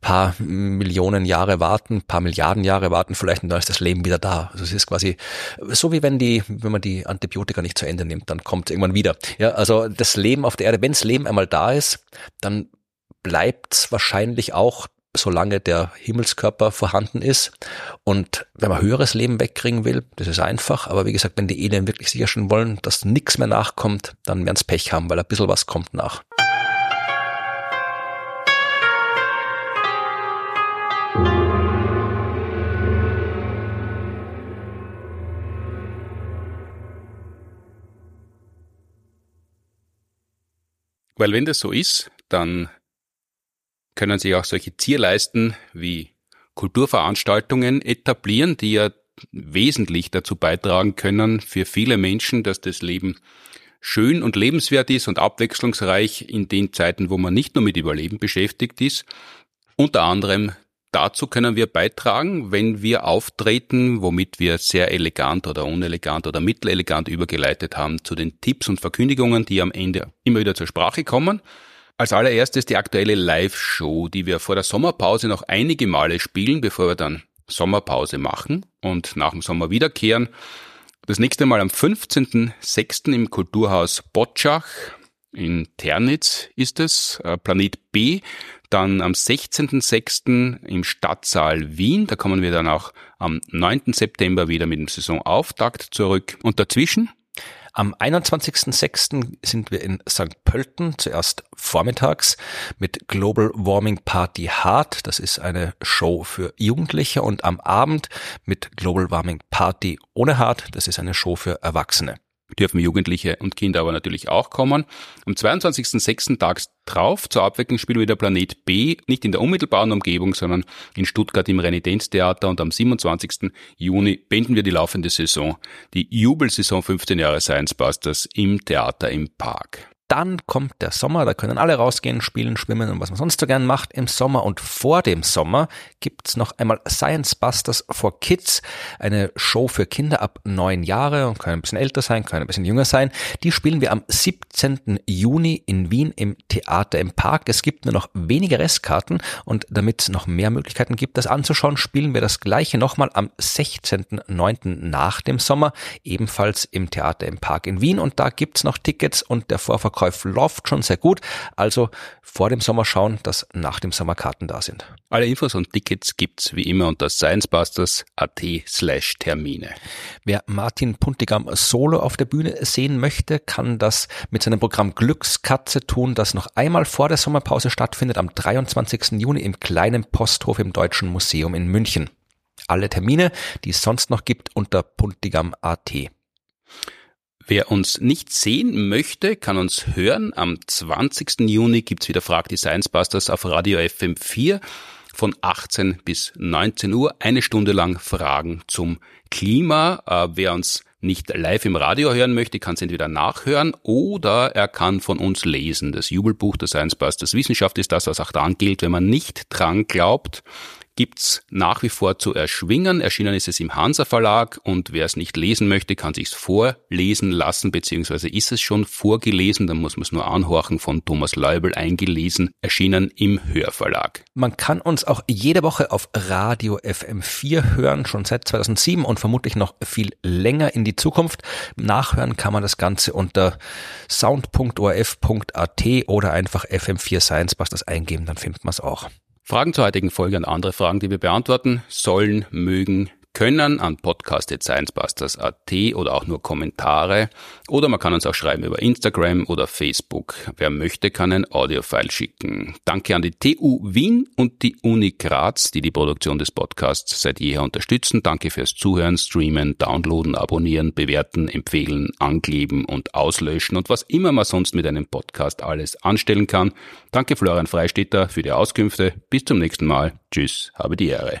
Speaker 2: paar Millionen Jahre warten, paar Milliarden Jahre warten vielleicht und dann ist das Leben wieder da. Also es ist quasi so wie wenn die, wenn man die Antibiotika nicht zu Ende nimmt, dann kommt es irgendwann wieder. Ja, also das Leben auf der Erde, wenns Leben einmal da ist, dann bleibt wahrscheinlich auch solange der Himmelskörper vorhanden ist. Und wenn man höheres Leben wegkriegen will, das ist einfach. Aber wie gesagt, wenn die Alien wirklich sicherstellen wollen, dass nichts mehr nachkommt, dann werden sie Pech haben, weil ein bisschen was kommt nach.
Speaker 1: Weil wenn das so ist, dann können sich auch solche Zierleisten wie Kulturveranstaltungen etablieren, die ja wesentlich dazu beitragen können für viele Menschen, dass das Leben schön und lebenswert ist und abwechslungsreich in den Zeiten, wo man nicht nur mit Überleben beschäftigt ist. Unter anderem dazu können wir beitragen, wenn wir auftreten, womit wir sehr elegant oder unelegant oder mittelelegant übergeleitet haben zu den Tipps und Verkündigungen, die am Ende immer wieder zur Sprache kommen. Als allererstes die aktuelle Live-Show, die wir vor der Sommerpause noch einige Male spielen, bevor wir dann Sommerpause machen und nach dem Sommer wiederkehren. Das nächste Mal am 15.06. im Kulturhaus Botschach in Ternitz ist es, äh, Planet B. Dann am 16.06. im Stadtsaal Wien. Da kommen wir dann auch am 9. September wieder mit dem Saisonauftakt zurück. Und dazwischen
Speaker 2: am 21.06. sind wir in St. Pölten, zuerst vormittags mit Global Warming Party Hard. Das ist eine Show für Jugendliche und am Abend mit Global Warming Party ohne Hard. Das ist eine Show für Erwachsene
Speaker 1: dürfen Jugendliche und Kinder aber natürlich auch kommen. Am 22.06. tags drauf zur Abwechslung spielen wir wieder Planet B, nicht in der unmittelbaren Umgebung, sondern in Stuttgart im Renitenztheater und am 27. Juni beenden wir die laufende Saison, die Jubelsaison 15 Jahre Science Busters im Theater im Park.
Speaker 2: Dann kommt der Sommer, da können alle rausgehen, spielen, schwimmen und was man sonst so gern macht im Sommer. Und vor dem Sommer gibt's noch einmal Science Busters for Kids, eine Show für Kinder ab neun Jahre und können ein bisschen älter sein, können ein bisschen jünger sein. Die spielen wir am 17. Juni in Wien im Theater im Park. Es gibt nur noch wenige Restkarten und damit es noch mehr Möglichkeiten gibt, das anzuschauen, spielen wir das gleiche nochmal am 16.9. nach dem Sommer, ebenfalls im Theater im Park in Wien. Und da gibt's noch Tickets und der Vorverkauf Verkauf läuft schon sehr gut. Also vor dem Sommer schauen, dass nach dem Sommer Karten da sind.
Speaker 1: Alle Infos und Tickets gibt's wie immer unter sciencebusters.at slash Termine.
Speaker 2: Wer Martin Puntigam solo auf der Bühne sehen möchte, kann das mit seinem Programm Glückskatze tun, das noch einmal vor der Sommerpause stattfindet am 23. Juni im kleinen Posthof im Deutschen Museum in München. Alle Termine, die es sonst noch gibt, unter puntigam.at.
Speaker 1: Wer uns nicht sehen möchte, kann uns hören. Am 20. Juni gibt's wieder Frag die Science Busters auf Radio FM4 von 18 bis 19 Uhr. Eine Stunde lang Fragen zum Klima. Äh, wer uns nicht live im Radio hören möchte, kann es entweder nachhören oder er kann von uns lesen. Das Jubelbuch der Science Busters Wissenschaft ist das, was auch dran gilt, wenn man nicht dran glaubt gibt's nach wie vor zu erschwingen. Erschienen ist es im Hansa Verlag und wer es nicht lesen möchte, kann sich's vorlesen lassen, beziehungsweise ist es schon vorgelesen, dann muss man es nur anhorchen von Thomas Leubel eingelesen, erschienen im Hörverlag.
Speaker 2: Man kann uns auch jede Woche auf Radio FM4 hören, schon seit 2007 und vermutlich noch viel länger in die Zukunft. Nachhören kann man das Ganze unter sound.orf.at oder einfach FM4 Science Busters eingeben, dann findet man es auch.
Speaker 1: Fragen zur heutigen Folge und andere Fragen, die wir beantworten sollen, mögen, können an podcast.sciencebusters.at oder auch nur Kommentare. Oder man kann uns auch schreiben über Instagram oder Facebook. Wer möchte, kann ein Audiofile schicken. Danke an die TU Wien und die Uni Graz, die die Produktion des Podcasts seit jeher unterstützen. Danke fürs Zuhören, Streamen, Downloaden, Abonnieren, Bewerten, Empfehlen, Ankleben und Auslöschen und was immer man sonst mit einem Podcast alles anstellen kann. Danke Florian Freistetter für die Auskünfte. Bis zum nächsten Mal. Tschüss, habe die Ehre.